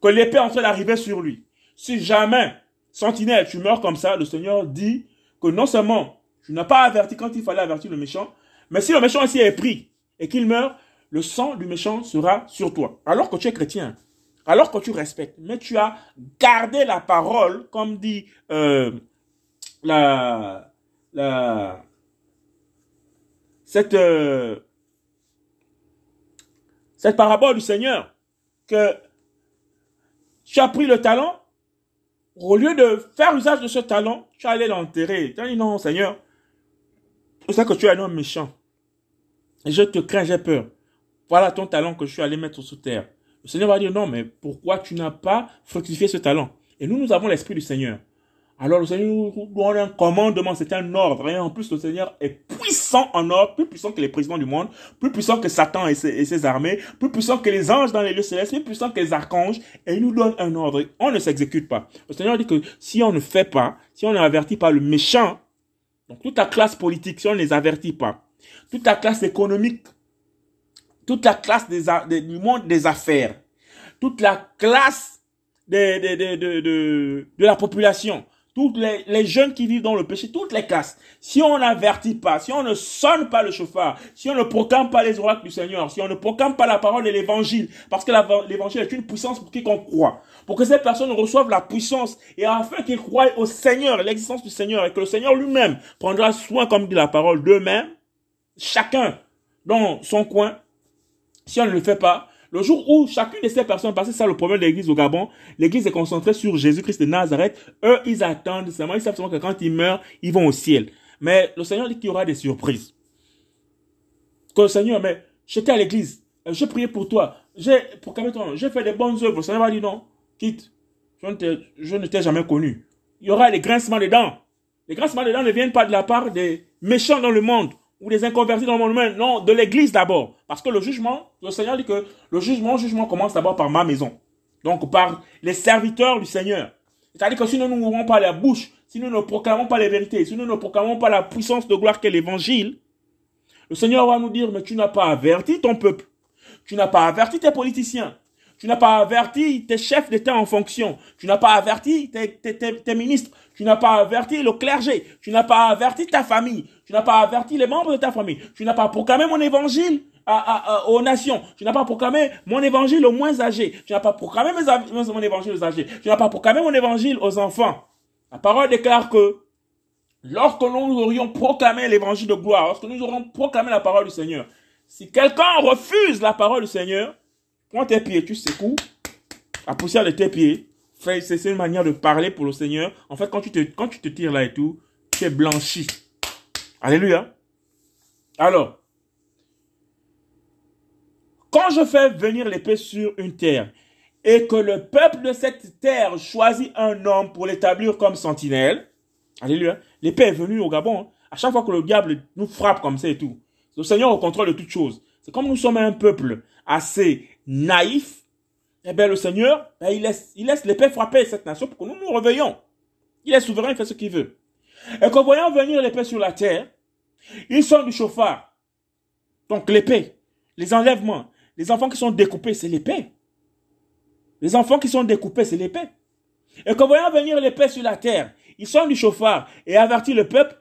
que l'épée est en train d'arriver sur lui. Si jamais, sentinelle, tu meurs comme ça, le Seigneur dit que non seulement tu n'as pas averti quand il fallait avertir le méchant, mais si le méchant ici est pris et qu'il meurt, le sang du méchant sera sur toi. Alors que tu es chrétien, alors que tu respectes, mais tu as gardé la parole, comme dit euh, la, la, cette, euh, cette parabole du Seigneur, que tu as pris le talent, au lieu de faire usage de ce talent, tu allé l'enterrer. Tu as dit non, Seigneur, je sais que tu es un homme méchant. Et je te crains, j'ai peur. Voilà ton talent que je suis allé mettre sous terre. Le Seigneur va dire non, mais pourquoi tu n'as pas fructifié ce talent? Et nous, nous avons l'Esprit du Seigneur. Alors le Seigneur nous donne un commandement, c'est un ordre. Et en plus, le Seigneur est puissant en ordre, plus puissant que les présidents du monde, plus puissant que Satan et ses, armées, plus puissant que les anges dans les lieux célestes, plus puissant que les archanges. Et il nous donne un ordre. On ne s'exécute pas. Le Seigneur dit que si on ne fait pas, si on n'est averti par le méchant, donc toute la classe politique, si on ne les avertit pas, toute la classe économique, toute la classe des, des, du monde des affaires, toute la classe de, de, de, de, de, de la population, toutes les, les jeunes qui vivent dans le péché, toutes les classes, si on n'avertit pas, si on ne sonne pas le chauffard, si on ne proclame pas les oracles du Seigneur, si on ne proclame pas la parole de l'évangile, parce que l'évangile est une puissance pour quiconque croit, pour que ces personnes reçoivent la puissance et afin qu'ils croient au Seigneur, l'existence du Seigneur, et que le Seigneur lui-même prendra soin, comme dit la parole, d'eux-mêmes, chacun dans son coin, si on ne le fait pas, le jour où chacune de ces personnes, parce que c'est ça le problème de l'église au Gabon, l'église est concentrée sur Jésus-Christ de Nazareth, eux, ils attendent seulement, ils savent seulement que quand ils meurent, ils vont au ciel. Mais le Seigneur dit qu'il y aura des surprises. Que le Seigneur, mais j'étais à l'église, euh, j'ai prié pour toi, j'ai ton nom, j'ai fait des bonnes œuvres, le Seigneur va dire non, quitte, je je ne t'ai jamais connu. Il y aura des grincements de dents. Les grincements de dents ne viennent pas de la part des méchants dans le monde ou des inconvertis dans le monde, non, de l'église d'abord. Parce que le jugement, le Seigneur dit que le jugement, jugement commence d'abord par ma maison. Donc par les serviteurs du Seigneur. C'est-à-dire que si nous n'ouvrons pas la bouche, si nous ne proclamons pas les vérités, si nous ne proclamons pas la puissance de gloire qu'est l'évangile, le Seigneur va nous dire, mais tu n'as pas averti ton peuple. Tu n'as pas averti tes politiciens. Tu n'as pas averti tes chefs d'État en fonction. Tu n'as pas averti tes ministres. Tu n'as pas averti le clergé. Tu n'as pas averti ta famille. Tu n'as pas averti les membres de ta famille. Tu n'as pas proclamé mon évangile aux nations. Tu n'as pas proclamé mon évangile aux moins âgés. Tu n'as pas proclamé mon évangile aux âgés. Tu n'as pas proclamé mon évangile aux enfants. La parole déclare que lorsque nous aurions proclamé l'évangile de gloire, lorsque nous aurons proclamé la parole du Seigneur, si quelqu'un refuse la parole du Seigneur, prends tes pieds, tu secoues la poussière de tes pieds. C'est une manière de parler pour le Seigneur. En fait, quand tu te, quand tu te tires là et tout, tu es blanchi. Alléluia. Alors, quand je fais venir l'épée sur une terre et que le peuple de cette terre choisit un homme pour l'établir comme sentinelle, alléluia, l'épée est venue au Gabon. hein. À chaque fois que le diable nous frappe comme ça et tout, le Seigneur au contrôle de toutes choses. C'est comme nous sommes un peuple assez naïf, eh bien le Seigneur, ben, il laisse, l'épée frapper cette nation pour que nous nous réveillons. Il est souverain, il fait ce qu'il veut. Et qu'en voyant venir l'épée sur la terre, ils sont du chauffard. Donc l'épée, les enlèvements, les enfants qui sont découpés, c'est l'épée. Les enfants qui sont découpés, c'est l'épée. Et qu'en voyant venir l'épée sur la terre, ils sont du chauffard et avertit le peuple.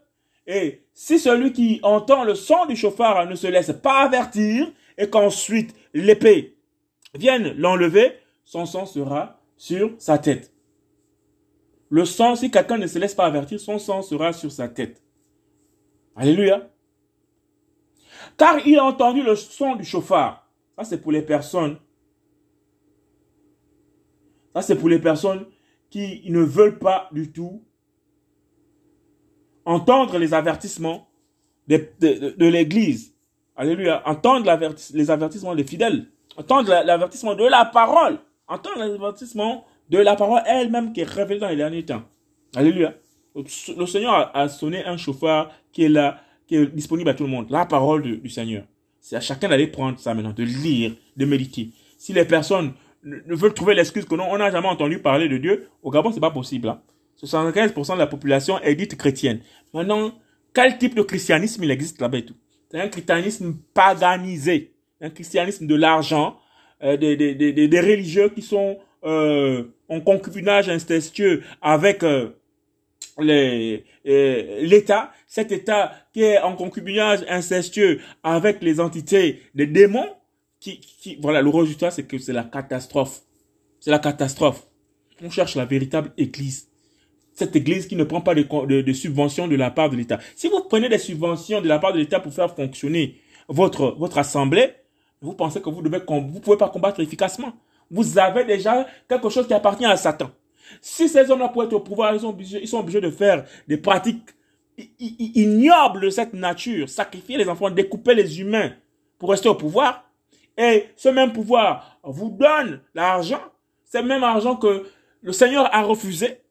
Et si celui qui entend le son du chauffard ne se laisse pas avertir et qu'ensuite l'épée vienne l'enlever, son sang sera sur sa tête. Le sang, si quelqu'un ne se laisse pas avertir, son sang sera sur sa tête. Alléluia. Car il a entendu le son du chauffard. Ça, c'est pour les personnes. Ça, c'est pour les personnes qui ne veulent pas du tout entendre les avertissements de, l'Église. Alléluia. Entendre les avertissements des fidèles. Entendre la- l'avertissement de la parole. Entendre l'avertissement de la parole elle-même qui est révélée dans les derniers temps. Alléluia. Le Seigneur a, sonné un chauffard qui est là, qui est disponible à tout le monde. La parole du Seigneur. C'est à chacun d'aller prendre ça maintenant, de lire, de méditer. Si les personnes ne veulent trouver l'excuse que non, on n'a jamais entendu parler de Dieu, au Gabon, c'est pas possible. hein. 75% de la population est dite chrétienne. Maintenant, quel type de christianisme il existe là-bas et tout? C'est un christianisme paganisé, un christianisme de l'argent, euh, des, des, des- des religieux qui sont euh, en concubinage incestueux avec euh, euh, l'État, cet État qui est en concubinage incestueux avec les entités des démons, qui, qui voilà, le résultat c'est que c'est la catastrophe. C'est la catastrophe. On cherche la véritable église. Cette église qui ne prend pas de, de, de subventions de la part de l'État. Si vous prenez des subventions de la part de l'État pour faire fonctionner votre, votre assemblée, vous pensez que vous devez, vous pouvez pas combattre efficacement. Vous avez déjà quelque chose qui appartient à Satan. Si ces hommes-là pour être au pouvoir, ils sont obligés, de faire des pratiques ignobles de cette nature, sacrifier les enfants, découper les humains pour rester au pouvoir. Et ce même pouvoir vous donne l'argent, le même argent que le Seigneur a refusé.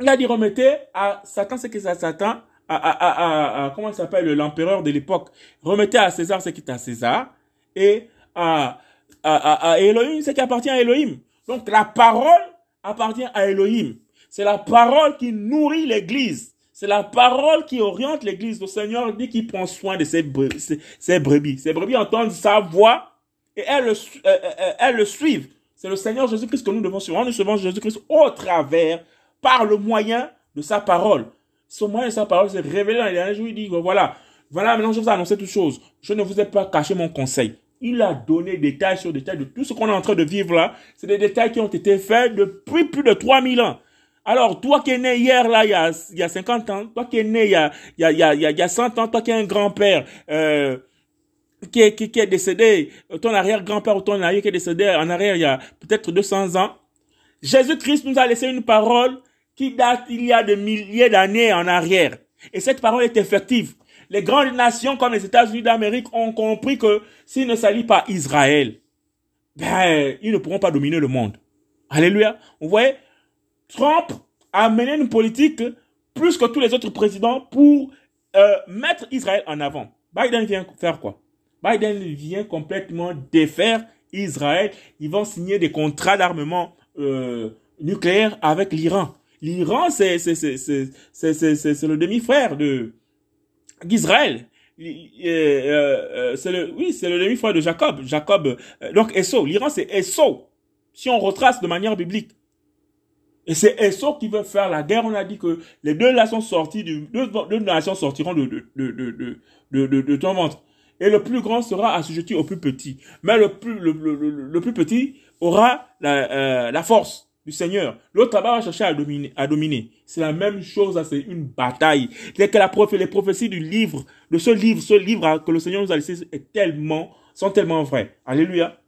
Il a dit remettez à Satan ce qui est à Satan, à, à, à- à- comment il s'appelle l'empereur de l'époque. Remettez à César ce qui est à César et à, à, à, à Elohim ce qui appartient à Elohim. Donc la parole appartient à Elohim. C'est la parole qui nourrit l'église. C'est la parole qui oriente l'église. Le Seigneur dit qu'il prend soin de ses, bre- ses, ses brebis. Ses brebis entendent sa voix et elles le, su- euh, euh, euh, elles le suivent. C'est le Seigneur Jésus-Christ que nous devons suivre. Nous suivons Jésus-Christ au travers, par le moyen de sa parole. Ce moyen de sa parole s'est révélé dans les derniers jours. Il dit, voilà, voilà, maintenant je vous ai annoncé toutes. Je ne vous ai pas caché mon conseil. Il a donné détail sur détail de tout ce qu'on est en train de vivre là. C'est des détails qui ont été faits depuis plus de 3000 ans. Alors, toi qui es né hier, là, il y a, il y a 50 ans, toi qui es né il y a, il y a, il y a, il y a 100 ans, toi qui es un grand-père, euh, qui est, qui est décédé, ton arrière-grand-père ou ton arrière qui est décédé en arrière il y a peut-être 200 ans, Jésus-Christ nous a laissé une parole qui date il y a des milliers d'années en arrière. Et cette parole est effective. Les grandes nations comme les États-Unis d'Amérique ont compris que s'ils ne s'allient pas Israël, ben, ils ne pourront pas dominer le monde. Alléluia. Vous voyez, Trump a mené une politique plus que tous les autres présidents pour euh, mettre Israël en avant. Biden vient faire quoi? Biden vient complètement défaire Israël. Ils vont signer des contrats d'armement euh, nucléaire avec l'Iran. L'Iran, c'est le demi-frère de d'Israël. Euh, c'est le oui, c'est le demi-frère de Jacob. Jacob donc Esso. L'Iran, c'est Esso. Si on retrace de manière biblique. Et c'est Esso qui veut faire la guerre. On a dit que les deux nations sorties du, deux, nations sortiront de, de, de, de, de, ton ventre. Et le plus grand sera assujetti au plus petit. Mais le plus, le, plus petit aura la, euh, la force Seigneur. L'autre là-bas va chercher à dominer. C'est la même chose, c'est une bataille. C'est que les prophéties du livre, de ce livre, ce livre que le Seigneur nous a laissé est tellement, sont tellement vraies. Alléluia.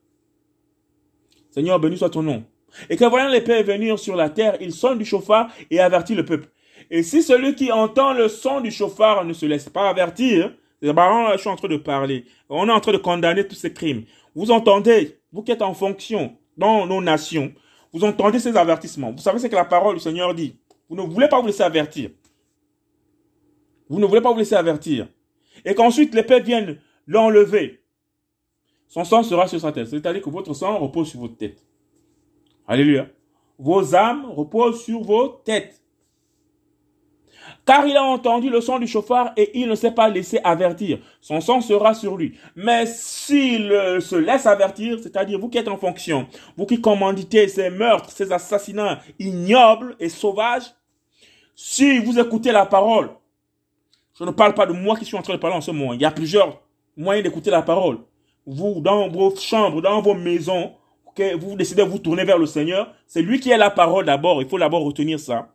Seigneur, béni soit ton nom. Et que voyant l'épée venir sur la terre, il sonne du chauffard et avertit le peuple. Et si celui qui entend le son du chauffard ne se laisse pas avertir, je suis en train de parler. On est en train de condamner tous ces crimes. Vous entendez, vous qui êtes en fonction dans nos nations, vous entendez ces avertissements. Vous savez ce que la parole du Seigneur dit. Vous ne voulez pas vous laisser avertir. Vous ne voulez pas vous laisser avertir. Et qu'ensuite l'épée vienne l'enlever. Son sang sera sur sa tête. C'est-à-dire que votre sang repose sur votre tête. Alléluia. Vos âmes reposent sur vos têtes. Car il a entendu le son du chauffard et il ne s'est pas laissé avertir. Son sang sera sur lui. Mais s'il se laisse avertir, c'est-à-dire vous qui êtes en fonction, vous qui commanditez ces meurtres, ces assassinats ignobles et sauvages, si vous écoutez la parole, je ne parle pas de moi qui suis en train de parler en ce moment. Il y a plusieurs moyens d'écouter la parole. Vous, dans vos chambres, dans vos maisons, que vous décidez de vous tourner vers le Seigneur, c'est lui qui est la parole d'abord. Il faut d'abord retenir ça.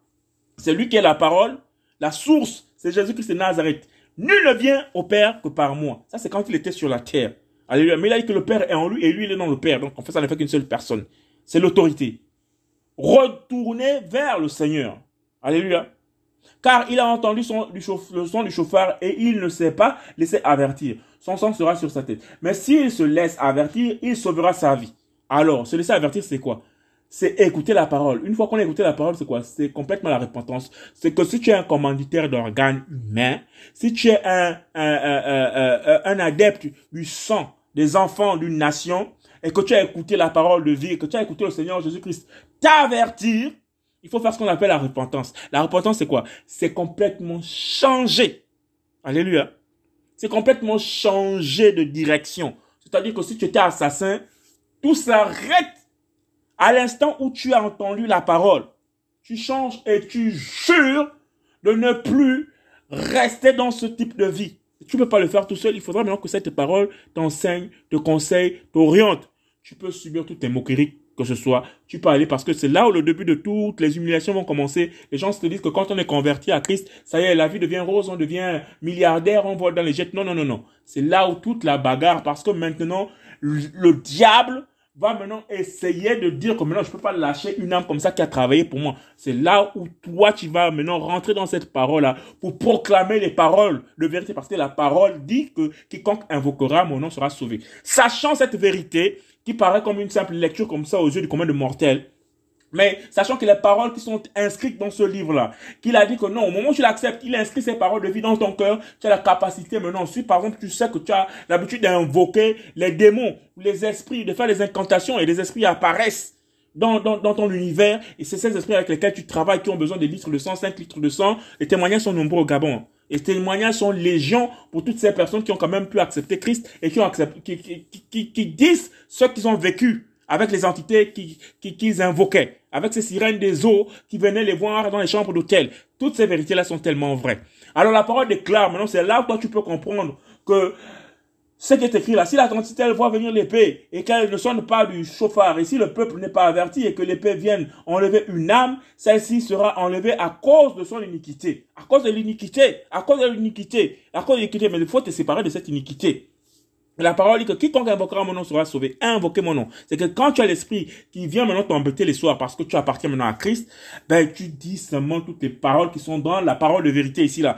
C'est lui qui est la parole. La source, c'est Jésus-Christ de Nazareth. Nul ne vient au Père que par moi. Ça, c'est quand il était sur la terre. Alléluia. Mais il a dit que le Père est en lui et lui, il est dans le Père. Donc, en fait, ça ne fait qu'une seule personne. C'est l'autorité. Retournez vers le Seigneur. Alléluia. Car il a entendu le son du chauffard et il ne s'est pas laissé avertir. Son sang sera sur sa tête. Mais s'il se laisse avertir, il sauvera sa vie. Alors, se laisser avertir, c'est quoi? C'est écouter la parole. Une fois qu'on a écouté la parole, c'est quoi? C'est complètement la repentance. C'est que si tu es un commanditaire d'organes humains, si tu es un, un, un, un, adepte du sang des enfants d'une nation, et que tu as écouté la parole de vie, que tu as écouté le Seigneur Jésus-Christ t'avertir, il faut faire ce qu'on appelle la repentance. La repentance, c'est quoi? C'est complètement changer. Alléluia. C'est complètement changer de direction. C'est-à-dire que si tu étais assassin, tout s'arrête à l'instant où tu as entendu la parole. Tu changes et tu jures de ne plus rester dans ce type de vie. Tu ne peux pas le faire tout seul. Il faudra maintenant que cette parole t'enseigne, te conseille, t'oriente. Tu peux subir toutes les moqueries que ce soit. Tu peux aller parce que c'est là où le début de toutes les humiliations vont commencer. Les gens se disent que quand on est converti à Christ, ça y est, la vie devient rose, on devient milliardaire, on voit dans les jets. Non, non, non, non. C'est là où toute la bagarre, parce que maintenant, le diable va maintenant essayer de dire que maintenant je peux pas lâcher une âme comme ça qui a travaillé pour moi. C'est là où toi tu vas maintenant rentrer dans cette parole là pour proclamer les paroles de vérité parce que la parole dit que quiconque invoquera mon nom sera sauvé. Sachant cette vérité qui paraît comme une simple lecture comme ça aux yeux du commun de mortels, mais sachant que les paroles qui sont inscrites dans ce livre-là, qu'il a dit que non, au moment où tu l'acceptes, il inscrit ces paroles de vie dans ton cœur, tu as la capacité maintenant, si par exemple tu sais que tu as l'habitude d'invoquer les démons, les esprits, de faire des incantations et les esprits apparaissent dans, dans, dans ton univers, et c'est ces esprits avec lesquels tu travailles qui ont besoin de litres de sang, 5 litres de sang, les témoignages sont nombreux au Gabon. Et témoignages sont légion pour toutes ces personnes qui ont quand même pu accepter Christ et qui ont accepté, qui, qui, qui, qui disent ce qu'ils ont vécu avec les entités qu'ils qui, qu'ils invoquaient, avec ces sirènes des eaux qui venaient les voir dans les chambres d'hôtel. Toutes ces vérités-là sont tellement vraies. Alors la parole déclare, maintenant c'est là où toi tu peux comprendre que ce qui est écrit là, si la elle voit venir l'épée et qu'elle ne sonne pas du chauffard, et si le peuple n'est pas averti et que l'épée vienne enlever une âme, celle-ci sera enlevée à cause de son iniquité. À cause de l'iniquité, à cause de l'iniquité, à cause de l'iniquité, mais il faut te séparer de cette iniquité. La parole dit que quiconque invoquera mon nom sera sauvé. Invoquer mon nom. C'est que quand tu as l'esprit qui vient maintenant t'embêter les soirs parce que tu appartiens maintenant à Christ, ben tu dis seulement toutes les paroles qui sont dans la parole de vérité ici là.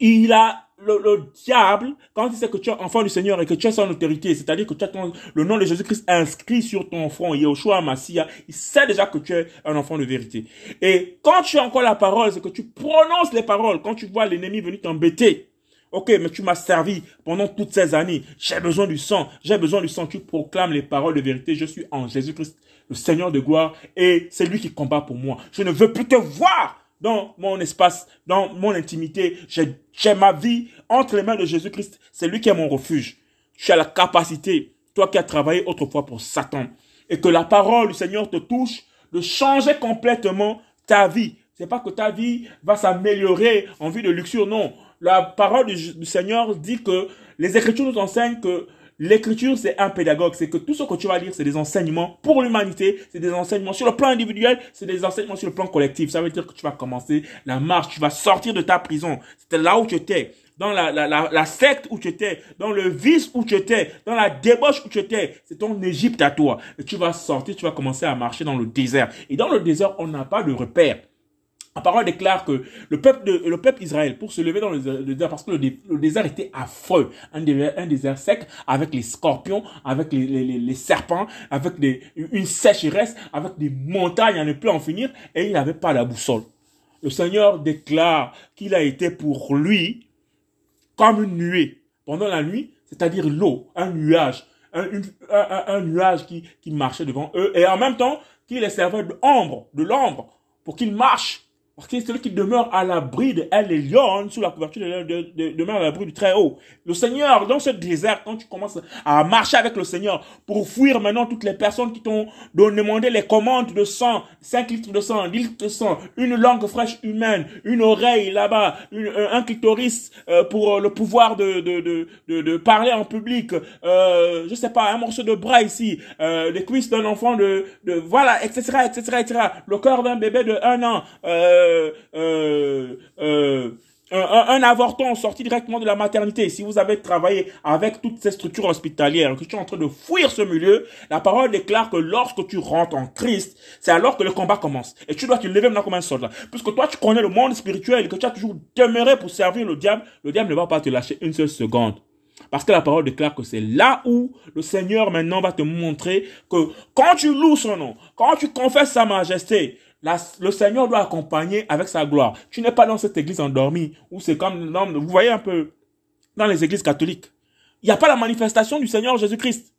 Il a le, le, diable, quand il sait que tu es enfant du Seigneur et que tu es son autorité, c'est-à-dire que tu as le nom de Jésus-Christ inscrit sur ton front, Yahushua Massia, il sait déjà que tu es un enfant de vérité. Et quand tu as encore la parole, c'est que tu prononces les paroles, quand tu vois l'ennemi venir t'embêter, Ok, mais tu m'as servi pendant toutes ces années. J'ai besoin du sang. J'ai besoin du sang. Tu proclames les paroles de vérité. Je suis en Jésus-Christ, le Seigneur de gloire, et c'est lui qui combat pour moi. Je ne veux plus te voir dans mon espace, dans mon intimité. J'ai ma vie entre les mains de Jésus-Christ. C'est lui qui est mon refuge. Tu as la capacité, toi qui as travaillé autrefois pour Satan, et que la parole du Seigneur te touche, de changer complètement ta vie. C'est pas que ta vie va s'améliorer en vue de luxure, non la parole du, Seigneur dit que les Écritures nous enseignent que l'écriture, c'est un pédagogue. C'est que tout ce que tu vas lire, c'est des enseignements pour l'humanité, c'est des enseignements sur le plan individuel, c'est des enseignements sur le plan collectif. Ça veut dire que tu vas commencer la marche, tu vas sortir de ta prison. C'était là où tu étais dans la, la, la, la, secte où tu étais, dans le vice où tu étais, dans la débauche où tu étais. C'est ton Égypte à toi. Et tu vas sortir, tu vas commencer à marcher dans le désert. Et dans le désert, on n'a pas de repère. La parole déclare que le peuple, de, le peuple Israël, pour se lever dans le, désert, parce que le, désert était affreux, un désert, un désert sec, avec les scorpions, avec les, les, serpents, avec une sécheresse, avec des montagnes à ne plus en finir, et il n'avait pas la boussole. Le Seigneur déclare qu'il a été pour lui comme une nuée pendant la nuit, c'est-à-dire l'eau, un nuage, un, un, nuage qui, qui marchait devant eux, et en même temps qu'il les servait de ombre, de l'ombre, pour qu'ils marchent parce que celui qui demeure à l'abri de elle, les lions, sous la couverture de, de, de, demeure à l'abri du Très-Haut. Le Seigneur, dans ce désert, quand tu commences à marcher avec le Seigneur, pour fuir maintenant toutes les personnes qui t'ont demandé les commandes de sang, 5 litres de sang, 10 litres de sang, une langue fraîche humaine, une oreille là-bas, un clitoris euh, pour le pouvoir de, de, de, parler en public, euh, je sais pas, un morceau de bras ici, euh, les cuisses d'un enfant de, de, voilà, etc., etc., etc., le cœur d'un bébé de un an, euh, euh, euh, un, un, avorton sorti directement de la maternité, si vous avez travaillé avec toutes ces structures hospitalières, que tu es en train de fuir ce milieu, la parole déclare que lorsque tu rentres en Christ, c'est alors que le combat commence. Et tu dois te lever maintenant comme un soldat. Puisque toi, tu connais le monde spirituel, que tu as toujours demeuré pour servir le diable, le diable ne va pas te lâcher une seule seconde. Parce que la parole déclare que c'est là où le Seigneur maintenant va te montrer que quand tu loues son nom, quand tu confesses sa majesté, le Seigneur doit accompagner avec sa gloire. Tu n'es pas dans cette église endormie où c'est comme, dans, vous voyez un peu, dans les églises catholiques. Il n'y a pas la manifestation du Seigneur Jésus-Christ.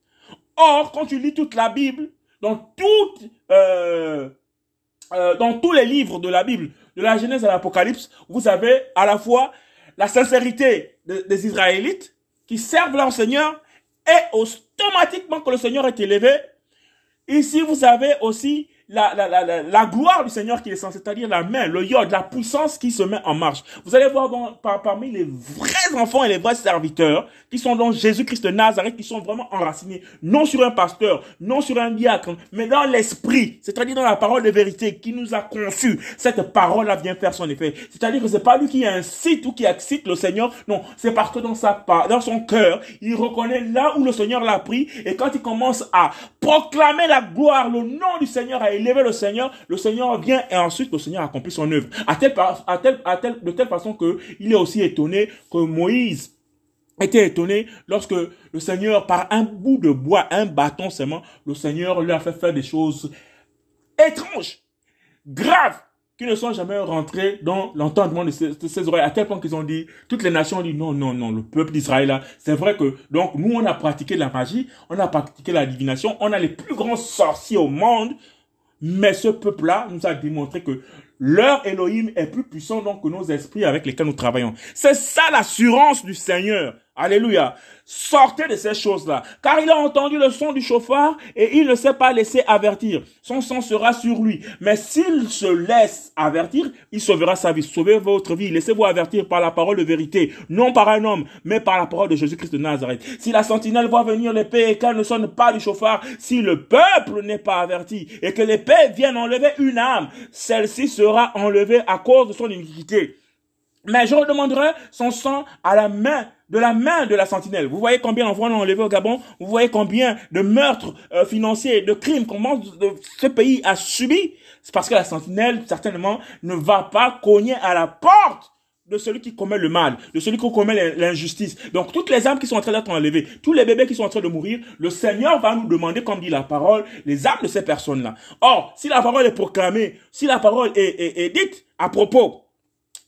Or, quand tu lis toute la Bible, dans toute, euh, euh, dans tous les livres de la Bible, de la Genèse à l'Apocalypse, vous avez à la fois la sincérité de, des Israélites qui servent leur Seigneur et automatiquement que le Seigneur est élevé. Ici, vous avez aussi la, la, la, la, gloire du Seigneur qui censée, c'est-à-dire la main, le yod, la puissance qui se met en marche. Vous allez voir dans, par, parmi les vrais enfants et les vrais serviteurs qui sont dans Jésus-Christ de Nazareth, qui sont vraiment enracinés, non sur un pasteur, non sur un diacre, mais dans l'esprit, c'est-à-dire dans la parole de vérité qui nous a conçus. Cette parole-là vient faire son effet. C'est-à-dire que c'est pas lui qui incite ou qui excite le Seigneur, non, c'est parce que dans sa dans son cœur, il reconnaît là où le Seigneur l'a pris, et quand il commence à proclamer la gloire, le nom du Seigneur a élevé le Seigneur, le Seigneur vient et ensuite le Seigneur accomplit son œuvre. À telle, à telle, à telle, de telle façon que il est aussi étonné que Moïse était étonné lorsque le Seigneur, par un bout de bois, un bâton seulement, le Seigneur lui a fait faire des choses étranges, graves, qui ne sont jamais rentrés dans l'entendement de ces, oreilles, à tel point qu'ils ont dit, toutes les nations ont dit non, non, non, le peuple d'Israël c'est vrai que, donc, nous, on a pratiqué la magie, on a pratiqué la divination, on a les plus grands sorciers au monde, mais ce peuple-là nous a démontré que leur Elohim est plus puissant donc que nos esprits avec lesquels nous travaillons. C'est ça l'assurance du Seigneur Alléluia. Sortez de ces choses-là. Car il a entendu le son du chauffard et il ne s'est pas laissé avertir. Son sang sera sur lui. Mais s'il se laisse avertir, il sauvera sa vie. Sauvez votre vie. Laissez-vous avertir par la parole de vérité. Non par un homme, mais par la parole de Jésus-Christ de Nazareth. Si la sentinelle voit venir l'épée et qu'elle ne sonne pas du chauffard, si le peuple n'est pas averti et que l'épée vienne enlever une âme, celle-ci sera enlevée à cause de son iniquité. Mais je redemanderai son sang à la main de la main de la sentinelle. Vous voyez combien d'enfants on a au Gabon? Vous voyez combien de meurtres euh, financiers, de crimes comment ce pays a subi? C'est parce que la sentinelle, certainement, ne va pas cogner à la porte de celui qui commet le mal, de celui qui commet l'injustice. Donc toutes les âmes qui sont en train d'être enlevées, tous les bébés qui sont en train de mourir, le Seigneur va nous demander, comme dit la parole, les âmes de ces personnes-là. Or, si la parole est proclamée, si la parole est dite à propos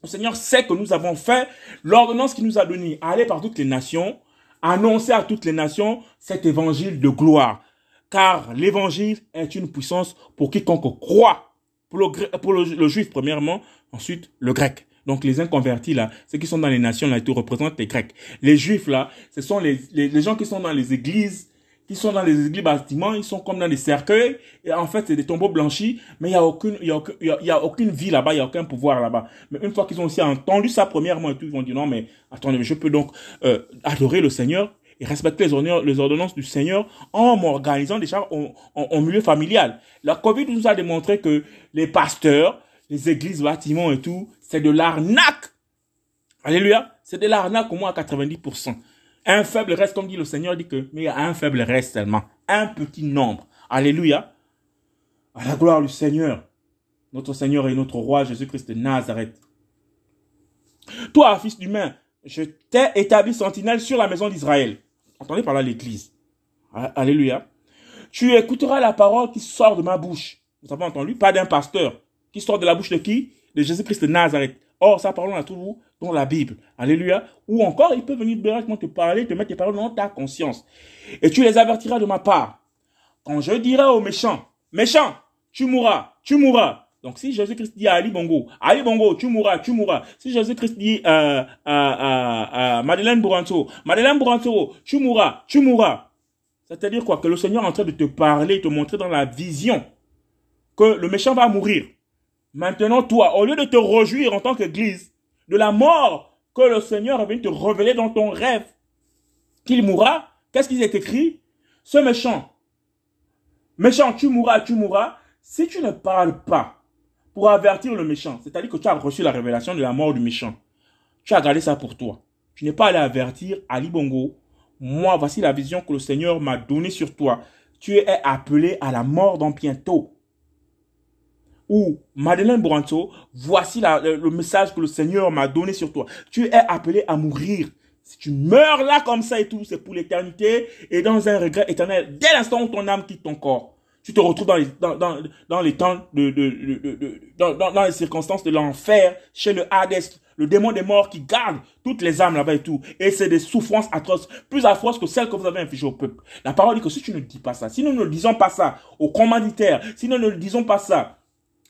le Seigneur sait que nous avons fait l'ordonnance qu'il nous a donnée, aller par toutes les nations, annoncer à toutes les nations cet évangile de gloire. Car l'évangile est une puissance pour quiconque croit. Pour le, juif, premièrement, ensuite le grec. Donc les inconvertis là, ceux qui sont dans les nations là, ils représentent les grecs. Les juifs là, ce sont les gens qui sont dans les églises qui sont dans les églises bâtiments, ils sont comme dans des cercueils, et en fait, c'est des tombeaux blanchis, mais il y a aucune, il y a, aucune, il y a, aucune vie là-bas, il y a aucun pouvoir là-bas. Mais une fois qu'ils ont aussi entendu ça premièrement et tout, ils vont dire non, mais attendez, je peux donc euh, adorer le Seigneur et respecter les, les ordonnances du Seigneur en m'organisant déjà en, en, milieu familial. La Covid nous a démontré que les pasteurs, les églises, bâtiments et tout, c'est de l'arnaque. Alléluia. C'est de l'arnaque au moins à 90%. Un faible reste, comme dit le Seigneur, dit que, mais il y a un faible reste seulement. Un petit nombre. Alléluia. À la gloire du Seigneur. Notre Seigneur et notre roi Jésus-Christ de Nazareth. Toi, fils d'humain, je t'ai établi sentinelle sur la maison d'Israël. Entendez par là l'église. Alléluia. Tu écouteras la parole qui sort de ma bouche. Vous avez entendu? Pas d'un pasteur. Qui sort de la bouche de qui? De Jésus-Christ de Nazareth. Or, sa parole, on a toujours dans la Bible. Alléluia. Ou encore, il peut venir directement te parler, te mettre tes paroles dans ta conscience. Et tu les avertiras de ma part. Quand je dirai aux méchants, méchant, tu mourras, tu mourras. Donc, si Jésus-Christ dit à Ali Bongo, Ali Bongo, tu mourras, tu mourras. Si Jésus-Christ dit à, à, à, Madeleine Bouranto, Madeleine Bouranto, tu mourras, tu mourras. C'est-à-dire quoi? Que le Seigneur est en train de te parler, te montrer dans la vision que le méchant va mourir. Maintenant, toi, au lieu de te réjouir en tant qu'église de la mort que le Seigneur est venu te révéler dans ton rêve, qu'il mourra, qu'est-ce qu'il est écrit? Ce méchant, méchant, tu mourras, tu mourras, si tu ne parles pas pour avertir le méchant, c'est-à-dire que tu as reçu la révélation de la mort du méchant, tu as gardé ça pour toi. Tu n'es pas allé avertir Ali Bongo. Moi, voici la vision que le Seigneur m'a donnée sur toi. Tu es appelé à la mort dans bientôt ou Madeleine Branto, voici le, message que le Seigneur m'a donné sur toi. Tu es appelé à mourir. Si tu meurs là comme ça et tout, c'est pour l'éternité et dans un regret éternel. Dès l'instant où ton âme quitte ton corps, tu te retrouves dans les, dans, dans, les temps de, de, de, de dans, dans, les circonstances de l'enfer, chez le Hades, le démon des morts qui garde toutes les âmes là-bas et tout. Et c'est des souffrances atroces, plus atroces que celles que vous avez infligées au peuple. La parole dit que si tu ne dis pas ça, si nous ne disons pas ça aux commanditaires, si nous ne disons pas ça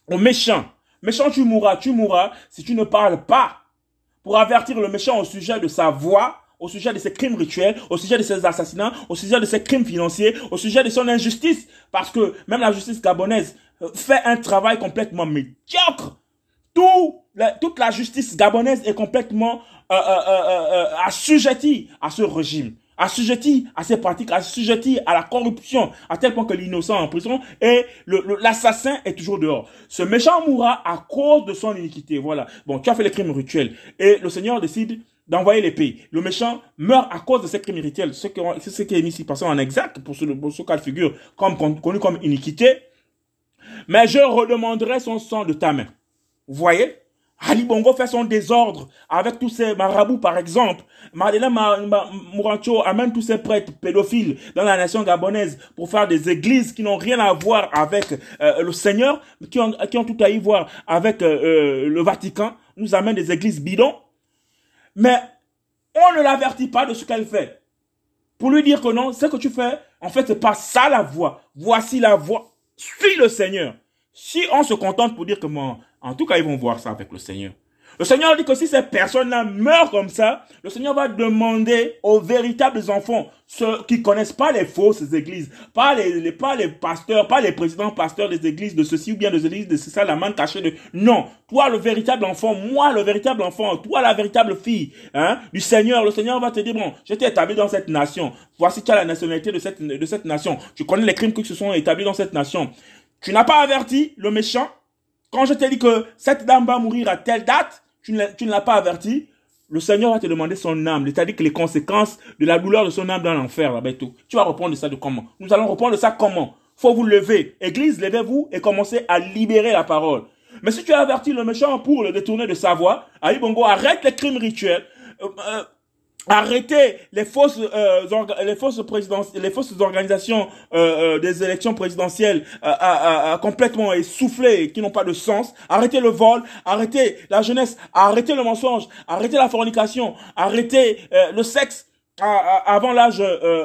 au méchant. Méchant, tu mourras, tu mourras si tu ne parles pas pour avertir le méchant au sujet de sa voix, au sujet de ses crimes rituels, au sujet de ses assassinats, au sujet de ses crimes financiers, au sujet de son injustice. Parce que même la justice gabonaise euh, fait un travail complètement médiocre. Tout, toute la justice gabonaise est complètement euh, euh, assujettie à ce régime assujetti à ces pratiques, assujetti à la corruption, à tel point que l'innocent est en prison et l'assassin est toujours dehors. Ce méchant mourra à cause de son iniquité. Voilà. Bon, tu as fait les crimes rituels et le Seigneur décide d'envoyer l'épée. Le méchant meurt à cause de ces crimes rituels. C'est ce qui est mis ici en exact pour ce, pour ce cas de figure comme, connu comme iniquité. Mais je redemanderai son sang de ta main. Vous voyez? Ali Bongo fait son désordre avec tous ces marabouts, par exemple. Madeleine Mourancho amène tous ces prêtres pédophiles dans la nation gabonaise pour faire des églises qui n'ont rien à voir avec euh, le Seigneur, qui ont, qui ont tout à y voir avec euh, euh, le Vatican. Nous amène des églises bidons. Mais on ne l'avertit pas de ce qu'elle fait. Pour lui dire que non, ce que tu fais, en fait, c'est pas ça la voie. Voici la voie. Suis le Seigneur. Si on se contente pour dire que, en tout cas, ils vont voir ça avec le Seigneur. Le Seigneur dit que si ces personnes-là meurent comme ça, le Seigneur va demander aux véritables enfants, ceux qui connaissent pas les fausses églises, pas les, pas les pasteurs, pas les présidents pasteurs des églises de ceci ou bien des églises de ça, la main cachée de... Non, toi le véritable enfant, moi le véritable enfant, toi la véritable fille hein, du Seigneur, le Seigneur va te dire, bon, je établi dans cette nation, voici tu as la nationalité de cette, de cette nation, tu connais les crimes qui se sont établis dans cette nation. Tu n'as pas averti le méchant quand je t'ai dit que cette dame va mourir à telle date, tu ne l'as pas averti, le Seigneur va te demander son âme. C'est-à-dire que les conséquences de la douleur de son âme dans l'enfer, là. Tu vas reprendre ça de comment? Nous allons reprendre ça comment? Faut vous lever. Église, levez-vous et commencez à libérer la parole. Mais si tu as averti le méchant pour le détourner de sa voix, Ali Bongo, arrête les crimes rituels. Euh, euh, arrêtez les fausses euh, les fausses les fausses organisations euh, euh, des élections présidentielles complètement essoufflées qui n'ont pas de sens. Arrêtez le vol arrêtez la jeunesse arrêtez le mensonge arrêtez la fornication arrêtez le sexe avant l'âge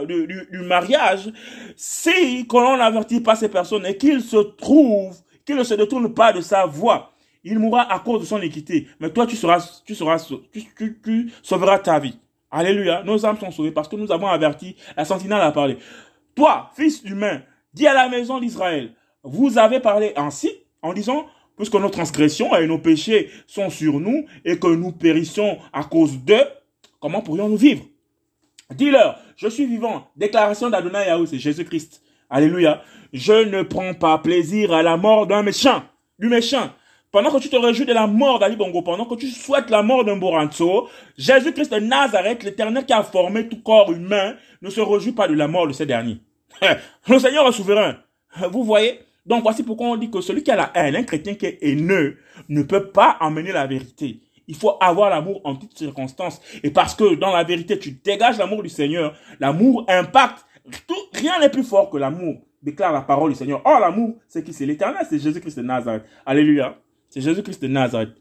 du, du, mariage. Si qu'on n'avertit pas ces personnes et qu'ils se trouvent qu'ils ne se détournent pas de sa voix il mourra à cause de son équité mais toi tu seras tu seras tu, tu sauveras ta vie Alléluia. Nos âmes sont sauvées parce que nous avons averti, la sentinelle a parlé. Toi, fils humain, dis à la maison d'Israël, vous avez parlé ainsi, en disant, puisque nos transgressions et nos péchés sont sur nous et que nous périssons à cause d'eux, comment pourrions-nous vivre? Dis-leur, je suis vivant. Déclaration d'Adonai Yahweh, c'est Jésus-Christ. Alléluia. Je ne prends pas plaisir à la mort d'un méchant, du méchant, pendant que tu te réjouis de la mort d'Ali Bongo, pendant que tu souhaites la mort d'un Boranzo, Jésus-Christ de Nazareth, l'éternel qui a formé tout corps humain, ne se réjouit pas de la mort de ces derniers. <laughs> Le Seigneur est souverain. Vous voyez? Donc voici pourquoi on dit que celui qui a la haine, un chrétien qui est haineux, ne peut pas emmener la vérité. Il faut avoir l'amour en toutes circonstances. Et parce que dans la vérité, tu dégages l'amour du Seigneur, l'amour impacte. rien n'est plus fort que l'amour, déclare la parole du Seigneur. Oh, l'amour, c'est qui? C'est l'éternel, c'est Jésus-Christ de Nazareth. Alléluia. C'est Jésus-Christ de Nazareth.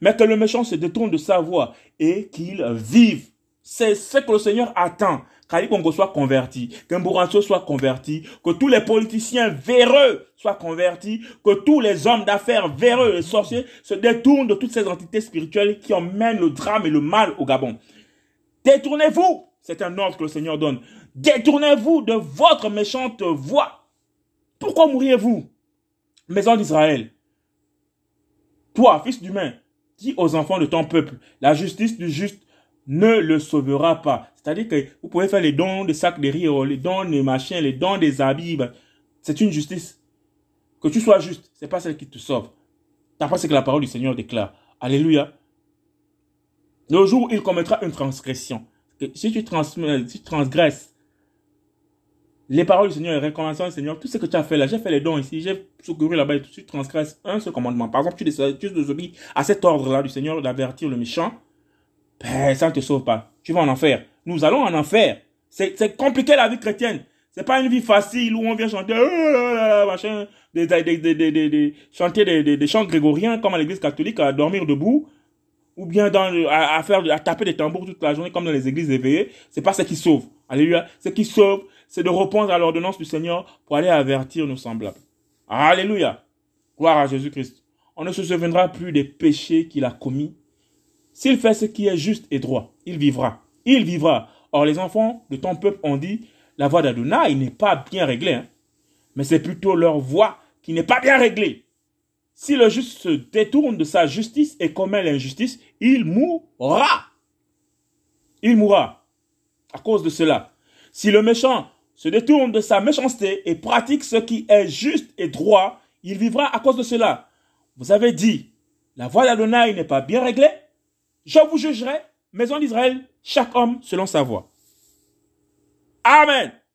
Mais que le méchant se détourne de sa voie et qu'il vive. C'est ce que le Seigneur attend. Qu'Ali Congo soit converti, qu'Mbouranso soit converti, que tous les politiciens véreux soient convertis, que tous les hommes d'affaires véreux et sorciers se détournent de toutes ces entités spirituelles qui emmènent le drame et le mal au Gabon. Détournez-vous, c'est un ordre que le Seigneur donne. Détournez-vous de votre méchante voie. Pourquoi mourriez-vous Maison d'Israël, toi, fils d'humain, dis aux enfants de ton peuple, la justice du juste ne le sauvera pas. C'est-à-dire que vous pouvez faire les dons des sacs de riz, les dons des machins, les dons des habits. C'est une justice. Que tu sois juste, c'est pas celle qui te sauve. pas ce que la parole du Seigneur déclare. Alléluia. Le jour où il commettra une transgression, si si tu transgresses les paroles du Seigneur et récompensant le Seigneur, tout ce que tu as fait là, j'ai fait les dons ici, j'ai secouru là-bas et tu transgresses un seul commandement. Par exemple, tu, désobéis à cet ordre-là du Seigneur d'avertir le méchant, ben, ça ne te sauve pas. Tu vas en enfer. Nous allons en enfer. C'est compliqué la vie chrétienne. C'est pas une vie facile où on vient chanter, oh machin, des, des, chanter des, chants grégoriens comme à l'église catholique, à dormir debout, ou bien à, faire, à taper des tambours toute la journée comme dans les églises éveillées. C'est pas ce qui sauve. Alléluia. Ce qui sauve, c'est de répondre à l'ordonnance du Seigneur pour aller avertir nos semblables. Alléluia. Gloire à Jésus-Christ. On ne se souviendra plus des péchés qu'il a commis. S'il fait ce qui est juste et droit, il vivra. Il vivra. Or, les enfants de ton peuple ont dit, la voix d'Adonai n'est pas bien réglée. Hein. Mais c'est plutôt leur voix qui n'est pas bien réglée. Si le juste se détourne de sa justice et commet l'injustice, il mourra. Il mourra. À cause de cela. Si le méchant se détourne de sa méchanceté et pratique ce qui est juste et droit, il vivra à cause de cela. Vous avez dit, la voix d'Adonai n'est pas bien réglée, je vous jugerai, maison d'Israël, chaque homme selon sa voix. Amen.